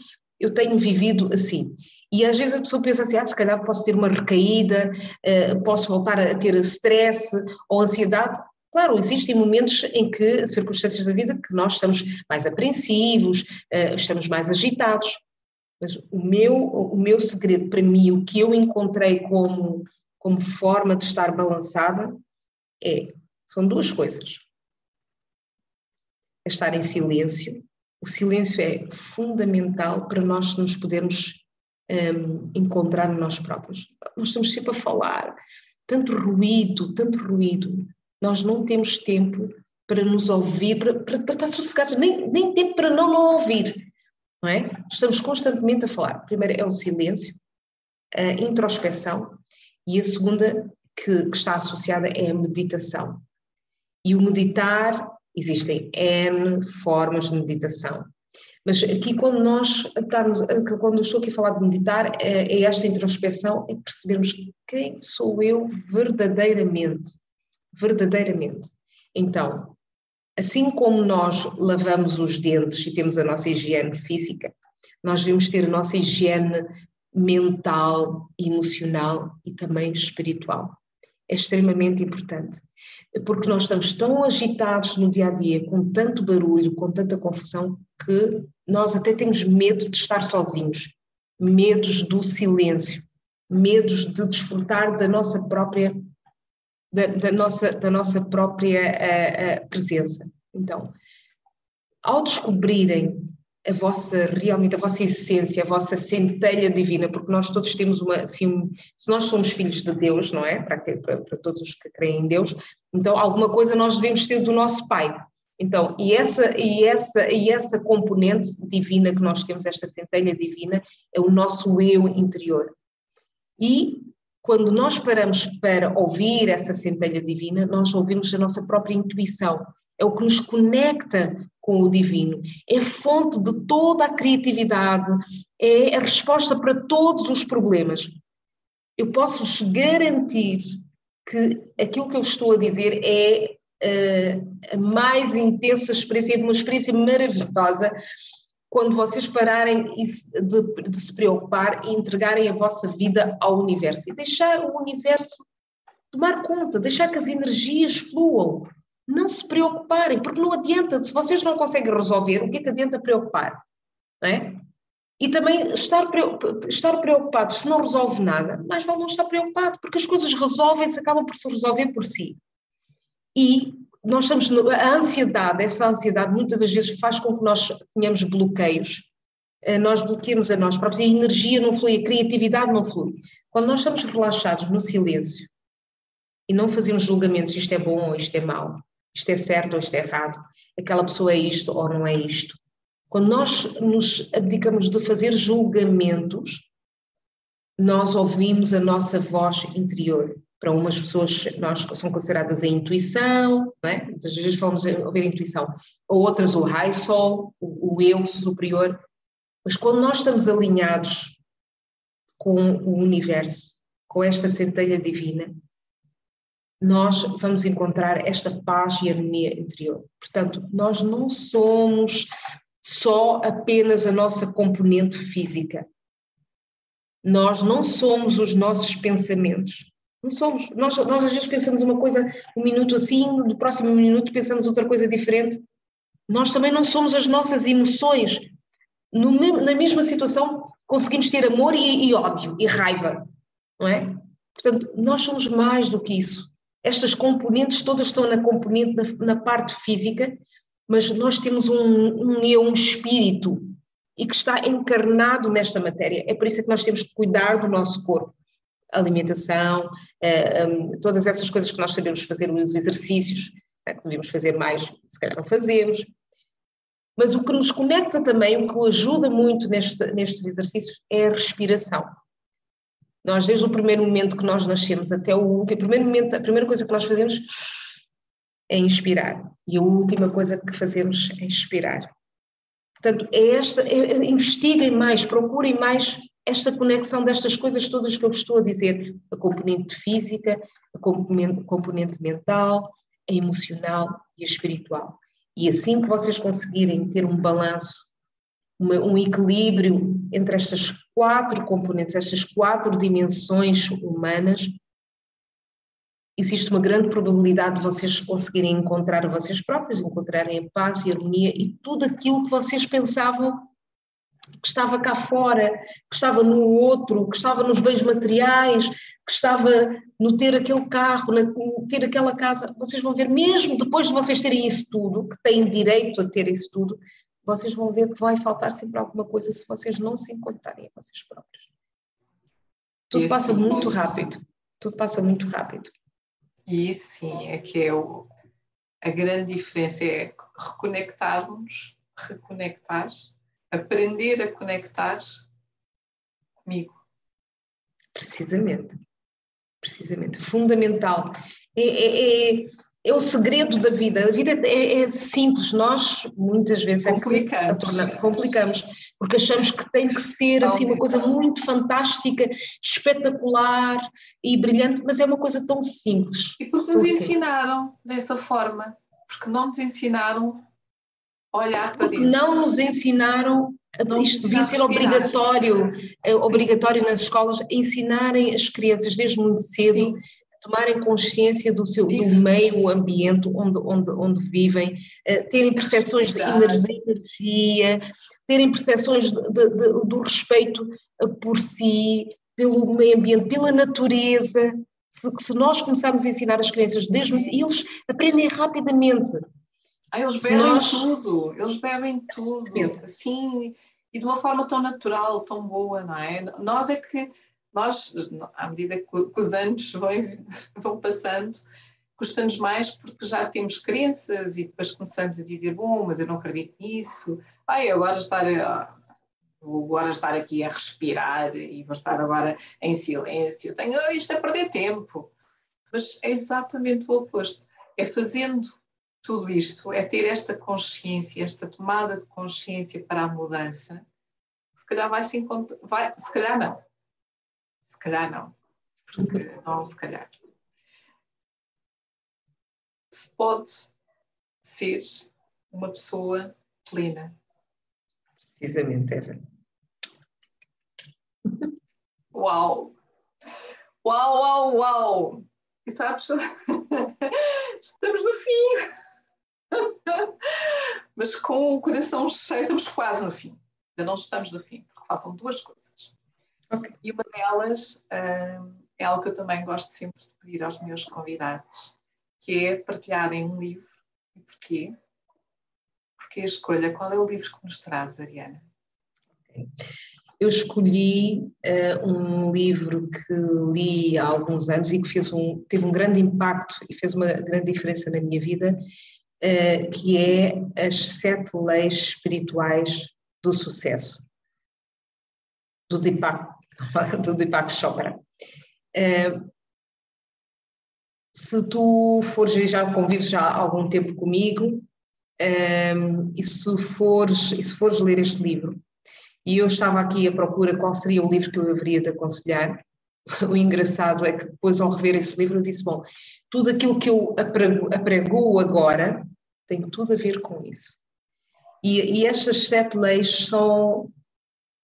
eu tenho vivido assim. E às vezes a pessoa pensa assim, ah, se calhar posso ter uma recaída, uh, posso voltar a ter stress ou ansiedade. Claro, existem momentos em que, circunstâncias da vida, que nós estamos mais apreensivos, uh, estamos mais agitados. Mas o meu, o meu segredo para mim, o que eu encontrei como, como forma de estar balançada, é, são duas coisas. É estar em silêncio. O silêncio é fundamental para nós nos podermos um, encontrar nós próprios. Nós estamos sempre a falar, tanto ruído, tanto ruído. Nós não temos tempo para nos ouvir, para, para, para estar sossegados, nem, nem tempo para não, não ouvir não é? Estamos constantemente a falar. A primeira é o silêncio, a introspeção, e a segunda que, que está associada é a meditação. E o meditar, existem N formas de meditação. Mas aqui, quando nós estamos, quando estou aqui a falar de meditar, é, é esta introspeção, é percebermos quem sou eu verdadeiramente. Verdadeiramente. Então, Assim como nós lavamos os dentes e temos a nossa higiene física, nós devemos ter a nossa higiene mental, emocional e também espiritual. É extremamente importante, porque nós estamos tão agitados no dia a dia, com tanto barulho, com tanta confusão, que nós até temos medo de estar sozinhos, medos do silêncio, medos de desfrutar da nossa própria da, da, nossa, da nossa própria uh, uh, presença. Então, ao descobrirem a vossa, realmente a vossa essência, a vossa centelha divina, porque nós todos temos uma, assim, se nós somos filhos de Deus, não é? Para, para, para todos os que creem em Deus, então alguma coisa nós devemos ter do nosso Pai. Então, e essa, e essa, e essa componente divina que nós temos, esta centelha divina, é o nosso eu interior. E quando nós paramos para ouvir essa centelha divina, nós ouvimos a nossa própria intuição. É o que nos conecta com o divino. É fonte de toda a criatividade, é a resposta para todos os problemas. Eu posso-vos garantir que aquilo que eu estou a dizer é uh, a mais intensa experiência, uma experiência maravilhosa quando vocês pararem de, de, se preocupar e entregarem a vossa vida ao universo e deixar o universo tomar conta, deixar que as energias fluam. Não se preocuparem, porque não adianta, se vocês não conseguem resolver, o que é que adianta preocupar? Não é? E também estar, estar preocupado, se não resolve nada, mais vale não estar preocupado, porque as coisas resolvem-se, acabam por se resolver por si. E nós estamos, a ansiedade, essa ansiedade muitas das vezes faz com que nós tenhamos bloqueios, eh, nós bloqueamos a nós próprios, a energia não flui, a criatividade não flui. Quando nós estamos relaxados no silêncio e não fazemos julgamentos, isto é bom ou isto é mau, isto é certo ou isto é errado, aquela pessoa é isto ou não é isto. Quando nós nos abdicamos de fazer julgamentos, nós ouvimos a nossa voz interior para umas pessoas nós são consideradas a intuição, não é? Muitas vezes falamos ouvir intuição, ou outras o high soul, o, o eu superior, mas quando nós estamos alinhados com o universo, com esta centelha divina, nós vamos encontrar esta paz e harmonia interior. Portanto, nós não somos só apenas a nossa componente física. Nós não somos os nossos pensamentos. Não somos. Nós, nós às vezes pensamos uma coisa um minuto assim, no próximo minuto pensamos outra coisa diferente. Nós também não somos as nossas emoções. No, na mesma situação conseguimos ter amor e, e ódio e raiva, não é? Portanto, nós somos mais do que isso. Estas componentes todas estão na componente, na, na parte física, mas nós temos um, um eu, um espírito, e que está encarnado nesta matéria. É por isso que nós temos que cuidar do nosso corpo alimentação, eh, hum, todas essas coisas que nós sabemos fazer, os exercícios, né, que devemos fazer mais, se calhar não fazemos. Mas o que nos conecta também, o que ajuda muito neste, nestes exercícios é a respiração. Nós, desde o primeiro momento que nós nascemos até o último, primeiro momento, a primeira coisa que nós fazemos é inspirar. E a última coisa que fazemos é expirar. Portanto, é esta, é, é, investiguem mais, procurem mais esta conexão destas coisas todas que eu vos estou a dizer, a componente física, a componente, componente mental, a emocional e a espiritual. E assim que vocês conseguirem ter um balanço, uma, um equilíbrio entre estas quatro componentes, estas quatro dimensões humanas, existe uma grande probabilidade de vocês conseguirem encontrar vocês próprios, encontrarem a paz e a harmonia e tudo aquilo que vocês pensavam que estava cá fora, que estava no outro, que estava nos bens materiais, que estava no ter aquele carro, no ter aquela casa. Vocês vão ver, mesmo depois de vocês terem isso tudo, que têm direito a ter isso tudo, vocês vão ver que vai faltar sempre alguma coisa se vocês não se encontrarem a vocês próprios. Tudo passa muito rápido. Tudo passa muito rápido. E sim é que é o, a grande diferença é reconectarmos, reconectar aprender a conectar comigo. Precisamente. Precisamente. Fundamental. É, é, é, é o segredo da vida. A vida é, é simples. Nós, muitas vezes, complicamos. É complicamos. Porque achamos que tem que ser assim, uma coisa muito fantástica, espetacular e brilhante, mas é uma coisa tão simples. E porque nos ensinaram dessa forma. Porque não nos ensinaram olhar para dentro. Não nos ensinaram, não isto devia ser obrigatório, é obrigatório nas escolas, ensinarem as crianças desde muito cedo Sim. a tomarem consciência do seu do meio ambiente onde, onde, onde vivem, uh, terem percepções de energia, terem percepções de, de, de, do respeito eh, por si, pelo meio ambiente, pela natureza. Se, se nós começarmos a ensinar as crianças desde muito, eles aprendem rapidamente ah, eles bebem nós... tudo, eles bebem tudo, assim, e de uma forma tão natural, tão boa, não é? Nós é que, nós, à medida que os anos vão, <laughs> vão passando, custa-nos mais porque já temos crenças e depois começamos a dizer, bom, mas eu não acredito nisso, ai, agora estar, vou agora estar aqui a respirar e vou estar agora em silêncio, tenho, isto é perder tempo. Mas é exatamente o oposto, é fazendo tudo isto, é ter esta consciência, esta tomada de consciência para a mudança, se calhar vai se encontrar, vai, se calhar não, se calhar não, porque não, se calhar. Se pode ser uma pessoa plena. Precisamente, Eva. Uau! Uau, uau, uau! E sabes, <laughs> estamos no fim. Mas com o coração cheio, estamos quase no fim. Ainda não estamos no fim, porque faltam duas coisas. Okay. E uma delas hum, é algo que eu também gosto sempre de pedir aos meus convidados, que é partilharem um livro. E porquê? Porque a escolha, qual é o livro que nos traz, Ariana? Okay. Eu escolhi uh, um livro que li há alguns anos e que fez um, teve um grande impacto e fez uma grande diferença na minha vida, uh, que é As Sete Leis Espirituais do Sucesso, do Deepak, <laughs> do Deepak Chopra. Uh, se tu fores, já convives já há algum tempo comigo, um, e, se fores, e se fores ler este livro, e eu estava aqui à procura qual seria o livro que eu haveria de aconselhar, <laughs> o engraçado é que depois ao rever esse livro eu disse, bom, tudo aquilo que eu aprego agora tem tudo a ver com isso. E, e estas sete leis são,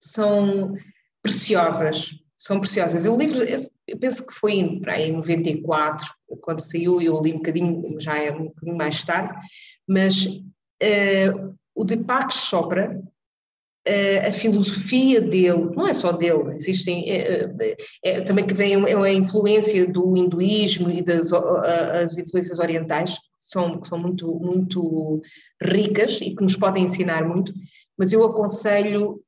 são preciosas, são preciosas. O livro, eu penso que foi em, em 94, quando saiu, eu li um bocadinho, já é um bocadinho mais tarde, mas uh, o Deepak Chopra, uh, a filosofia dele, não é só dele, existem, é, também que vem é a influência do hinduísmo e das as influências orientais, são, são muito, muito ricas e que nos podem ensinar muito, mas eu aconselho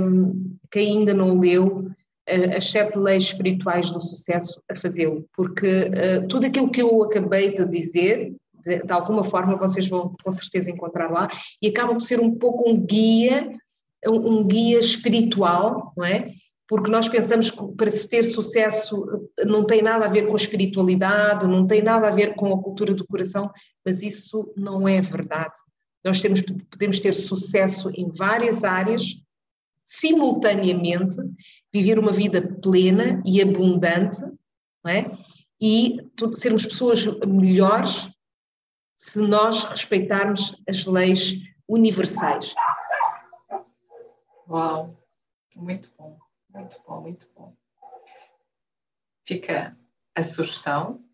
um, quem ainda não leu uh, as sete leis espirituais do sucesso a fazê-lo, porque uh, tudo aquilo que eu acabei de dizer, de, de, alguma forma vocês vão com certeza encontrar lá, e acaba por ser um pouco um guia, um, um guia espiritual, não é? Porque nós pensamos que para se ter sucesso não tem nada a ver com espiritualidade, não tem nada a ver com a cultura do coração, mas isso não é verdade. Nós temos, podemos ter sucesso em várias áreas, simultaneamente, viver uma vida plena e abundante, é? e sermos pessoas melhores se nós respeitarmos as leis universais. Uau, muito bom, muito bom, muito bom. Fica a sugestão.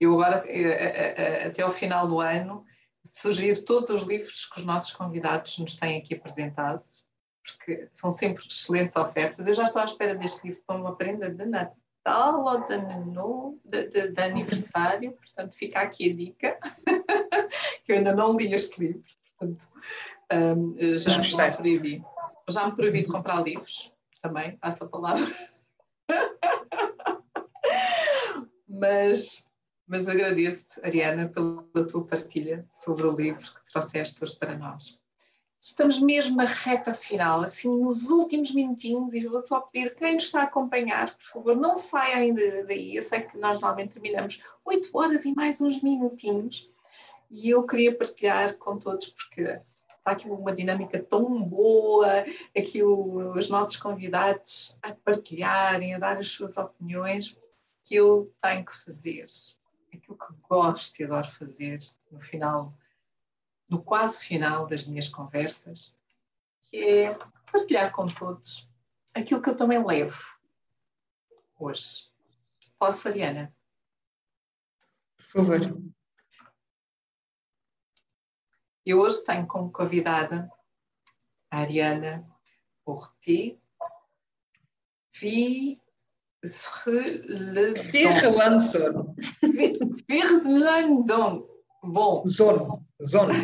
Eu agora, eh, eh, eh, até ao final do ano, sugiro todos os livros que os nossos convidados nos têm aqui apresentados, porque são sempre excelentes ofertas. Eu já estou à espera deste livro para uma prenda de Natal ou de, ano, de, de, de aniversário, portanto fica aqui a dica, <laughs> que eu ainda não li este livro, portanto um, já, me proibi. Já me proibi de comprar livros, também, passo a palavra. mas, mas agradeço-te, Ariana, pela tua partilha sobre o livro que trouxeste hoje para nós. Estamos mesmo na reta final, assim, nos últimos minutinhos, e vou só pedir quem nos está a acompanhar, por favor, não saia ainda daí. Eu sei que nós normalmente terminamos 8 horas e mais uns minutinhos, e eu queria partilhar com todos, porque está aqui uma dinâmica tão boa, aqui o, os nossos convidados a partilharem, a dar as suas opiniões, que eu tenho que fazer. Aquilo que gosto e adoro fazer no final no quase final das minhas conversas, que é partilhar com todos aquilo que eu também levo hoje. Posso, Ariana? Por favor. Eu hoje tenho como convidada a Ariana Porti Virlandson. Virlandon. Bom. Zona. Zona.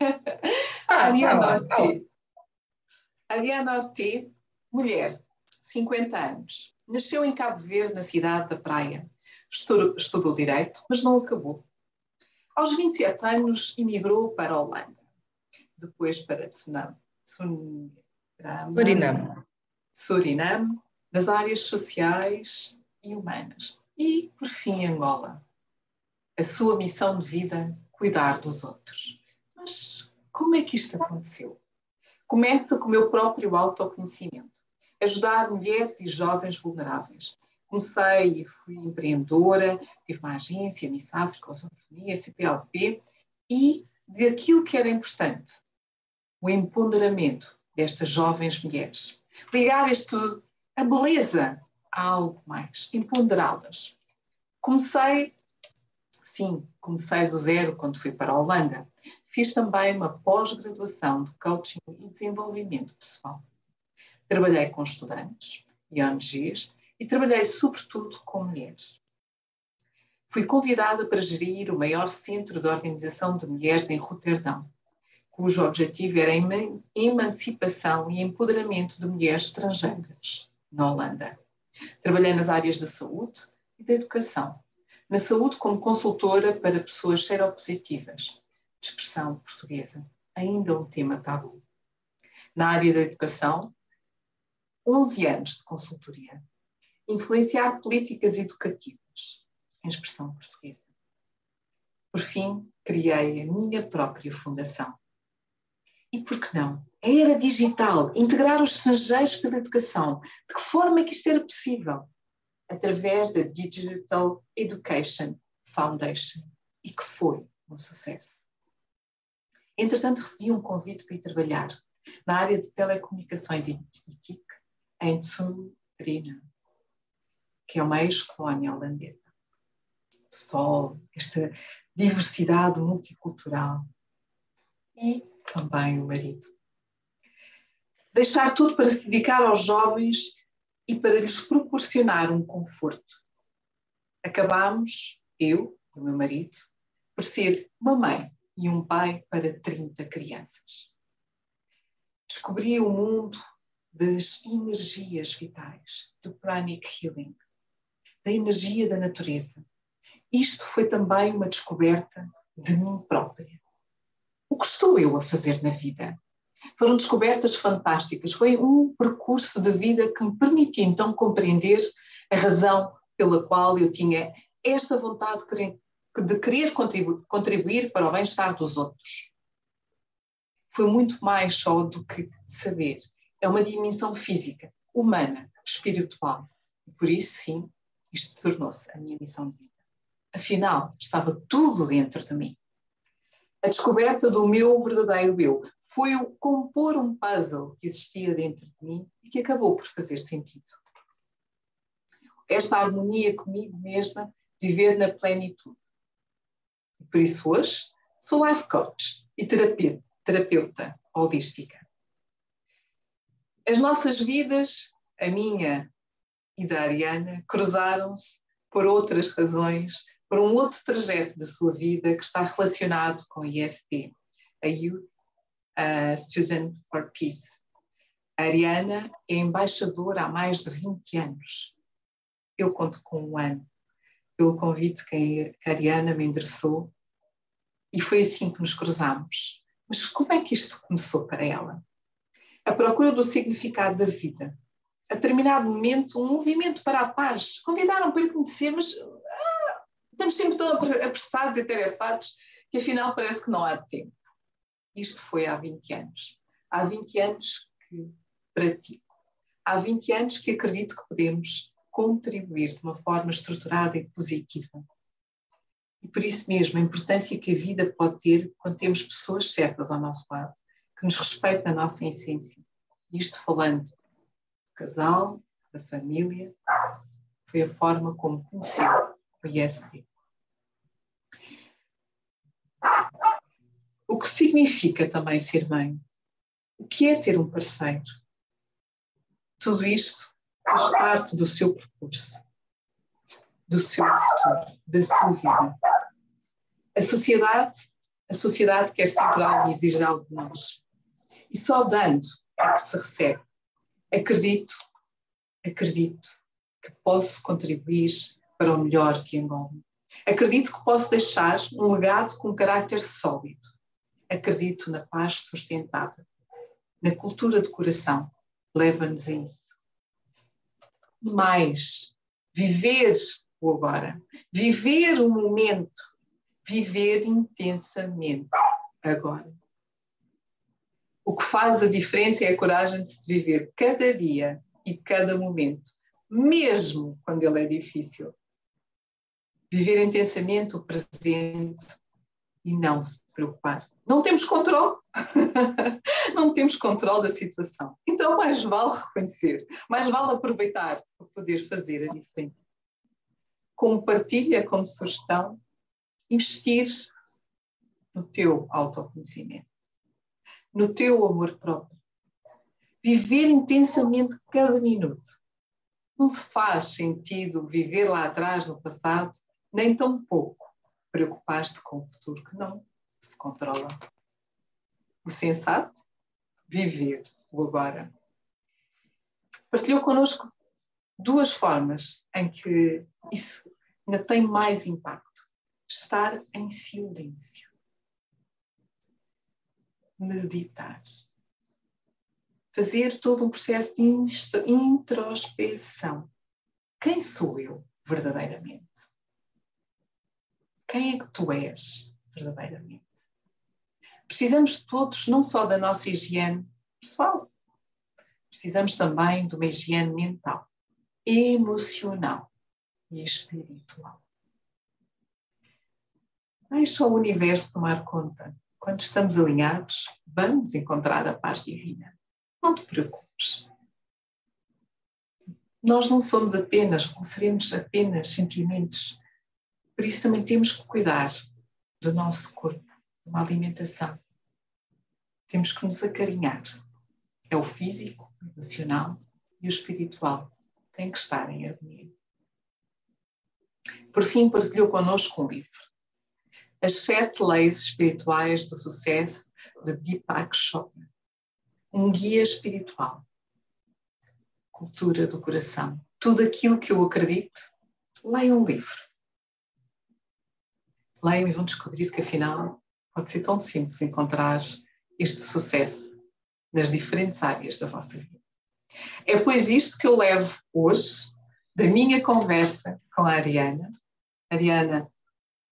<laughs> Ariana Ortiz. Ariana Ortiz, mulher, 50 anos. Nasceu em Cabo Verde, na cidade da Praia. Estudou, estudou Direito, mas não acabou. Aos 27 anos, emigrou para a Holanda. Depois para Suriname. Suriname. Suriname, nas áreas sociais e humanas. E, por fim, Angola. A sua missão de vida, cuidar dos outros. Mas como é que isto aconteceu? Começa com o meu próprio autoconhecimento. Ajudar mulheres e jovens vulneráveis. Comecei e fui empreendedora, tive uma agência, Miss África, Osofonia, CPLP, e de aquilo que era importante, o empoderamento destas jovens mulheres. Ligar isto, a beleza, a algo mais, empoderá-las. Comecei, sim, comecei do zero quando fui para a Holanda. Fiz também uma pós-graduação de coaching e desenvolvimento pessoal. Trabalhei com estudantes e ONGs e trabalhei sobretudo com mulheres. Fui convidada para gerir o maior centro de organização de mulheres em Roterdão, cujo objetivo era a emancipação e empoderamento de mulheres estrangeiras na Holanda. Trabalhei nas áreas da saúde e da educação. Na saúde, como consultora para pessoas seropositivas expressão portuguesa, ainda um tema tabu. Na área da educação, 11 anos de consultoria. Influenciar políticas educativas em expressão portuguesa. Por fim, criei a minha própria fundação. E por que não? A era digital, integrar os estrangeiros pela educação. De que forma é que isto era possível? Através da Digital Education Foundation. E que foi um sucesso. Entretanto, recebi um convite para ir trabalhar na área de telecomunicações e TIC em Tsurina, que é uma ex-colónia holandesa. O sol, esta diversidade multicultural e também o marido. Deixar tudo para se dedicar aos jovens e para lhes proporcionar um conforto. Acabamos, eu e o meu marido, por ser uma mãe e um pai para 30 crianças. Descobri o mundo das energias vitais, do pranic healing, da energia da natureza. Isto foi também uma descoberta de mim própria. O que estou eu a fazer na vida? Foram descobertas fantásticas. Foi um percurso de vida que me permitiu então compreender a razão pela qual eu tinha esta vontade de querer contribuir para o bem-estar dos outros. Foi muito mais só do que saber. É uma dimensão física, humana, espiritual. Por isso, sim, isto tornou-se a minha missão de vida. Afinal, estava tudo dentro de mim. A descoberta do meu verdadeiro eu foi o compor um puzzle que existia dentro de mim e que acabou por fazer sentido. Esta harmonia comigo mesma, viver na plenitude. Por isso hoje sou life coach e terapeuta, terapeuta holística. As nossas vidas, a minha e da Ariana, cruzaram-se por outras razões, por um outro trajeto da sua vida que está relacionado com a ISP, a Youth uh, Student for Peace. A Ariana é embaixadora há mais de 20 anos. Eu conto com um ano, pelo convite que a Ariana me endereçou, e foi assim que nos cruzamos. Mas como é que isto começou para ela? A procura do significado da vida. A determinado momento, um movimento para a paz. Convidaram para conhecer, mas estamos sempre tão apressados e tarefados que afinal parece que não há tempo. Isto foi há 20 anos. Há 20 anos que pratico. Há 20 anos que acredito que podemos contribuir de uma forma estruturada e positiva. E por isso mesmo, a importância que a vida pode ter quando temos pessoas certas ao nosso lado, que nos respeitam a nossa essência. Isto falando do casal, da família, foi a forma como conheceu o ISD. O que significa também ser mãe? O que é ter um parceiro? Tudo isto faz parte do seu percurso, do seu futuro, da sua vida. A sociedade, a sociedade quer sempre algo e exigir algo de nós. E só dando é que se recebe. Acredito, acredito que posso contribuir para o melhor de Angola. Acredito que posso deixar um legado com caráter sólido acredito na paz sustentável, na cultura de coração, leva-nos a isso. E mais, viver o agora, viver o momento, viver intensamente agora. O que faz a diferença é a coragem de se viver cada dia e cada momento, mesmo quando ele é difícil. Viver intensamente o presente e não se preocupar. Não temos controle. <laughs> não temos controle da situação. Então, mais vale reconhecer, mais vale aproveitar para poder fazer a diferença. Como partilha, como sugestão, investir no teu autoconhecimento, no teu amor próprio. Viver intensamente cada minuto. Não se faz sentido viver lá atrás, no passado, nem tão pouco preocupar-te com o futuro que não se controla. O sensato, viver o agora. Partilhou connosco duas formas em que isso ainda tem mais impacto. Estar em silêncio. Meditar. Fazer todo um processo de introspeção. Quem sou eu verdadeiramente? Quem é que tu és verdadeiramente? Precisamos todos não só da nossa higiene pessoal, precisamos também de uma higiene mental, emocional e espiritual. Deixa o universo tomar conta. Quando estamos alinhados, vamos encontrar a paz divina. Não te preocupes. Nós não somos apenas, não seremos apenas sentimentos por isso também temos que cuidar do nosso corpo, uma alimentação. Temos que nos acarinhar. É o físico, o emocional e o espiritual. Tem que estar em harmonia. Por fim, partilhou connosco um livro. As Sete Leis Espirituais do Sucesso, de Deepak Chopra. Um guia espiritual. Cultura do coração. Tudo aquilo que eu acredito, leia um livro leiam e vão descobrir que afinal pode ser tão simples encontrar este sucesso nas diferentes áreas da vossa vida. É pois isto que eu levo hoje da minha conversa com a Ariana. Ariana,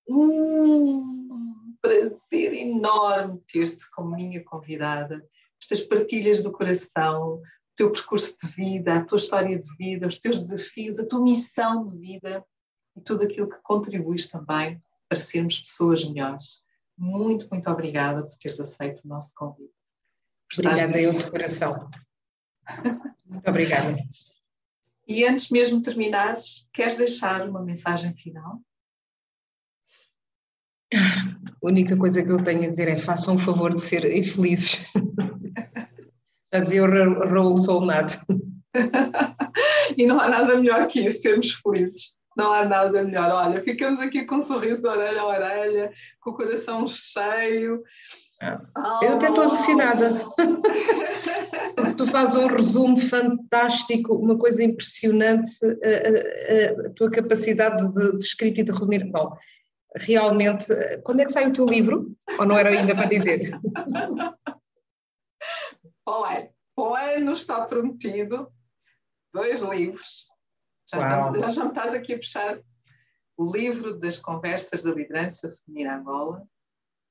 um prazer enorme ter-te como minha convidada. Estas partilhas do coração, o teu percurso de vida, a tua história de vida, os teus desafios, a tua missão de vida e tudo aquilo que contribuis também para sermos pessoas melhores. Muito, muito obrigada por teres aceito o nosso convite. Obrigada eu de coração. Muito obrigada. E antes mesmo de terminar, queres deixar uma mensagem final? A única coisa que eu tenho a dizer é façam o favor de ser infelizes. <laughs> Já dizia o Raul Solnado. <laughs> e não há nada melhor que isso, sermos felizes. Não há nada melhor. Olha, ficamos aqui com um sorriso orelha a orelha, com o coração cheio. Eu até estou alucinada. <laughs> tu fazes um resumo fantástico, uma coisa impressionante, a, a, a tua capacidade de, de, escrita e de resumir. Bom, realmente, quando é que sai o teu livro? Ou não era ainda para dizer? <laughs> Olha, o ano está prometido dois livros. Já, estamos, já, já me estás aqui a puxar o livro das conversas da liderança feminina Angola.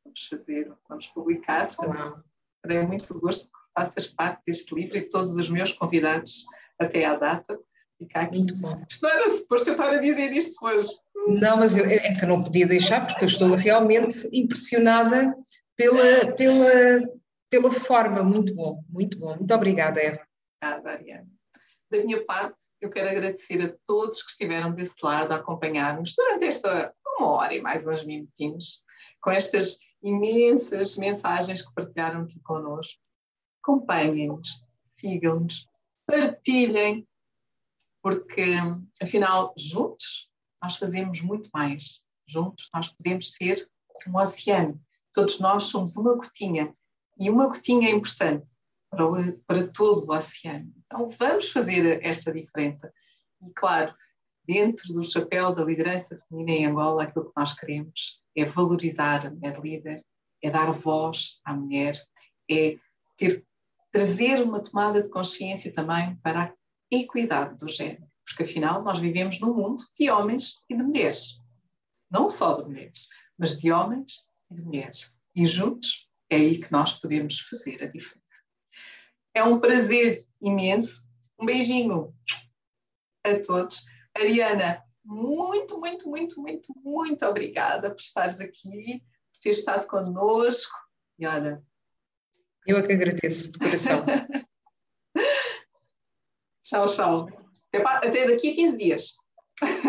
Vamos fazer, vamos publicar, portanto, terei muito gosto que faças parte deste livro e todos os meus convidados até à data. Fica aqui. Muito bom. Isto não era suposto eu estar a dizer isto hoje. Não, mas eu, é que eu não podia deixar, porque eu estou realmente impressionada pela, pela, pela forma. Muito bom, muito bom. Muito obrigada, Eva. Obrigada, Ariane. Da minha parte, eu quero agradecer a todos que estiveram desse lado a acompanhar-nos durante esta uma hora e mais uns minutinhos, com estas imensas mensagens que partilharam aqui connosco. Acompanhem-nos, sigam-nos, partilhem, porque afinal, juntos, nós fazemos muito mais. Juntos, nós podemos ser um oceano. Todos nós somos uma gotinha. E uma gotinha é importante para, o, para todo o oceano. Então, vamos fazer esta diferença. E, claro, dentro do chapéu da liderança feminina em Angola, aquilo que nós queremos é valorizar a mulher líder, é dar voz à mulher, é ter, trazer uma tomada de consciência também para a equidade do género, porque afinal nós vivemos num mundo de homens e de mulheres, não só de mulheres, mas de homens e de mulheres. E juntos é aí que nós podemos fazer a diferença. É um prazer imenso. Um beijinho a todos. Ariana, muito, muito, muito, muito, muito obrigada por estares aqui, por ter estado connosco. E olha. Eu é que agradeço de coração. <laughs> tchau, tchau. Até, daqui a 15 dias. <laughs>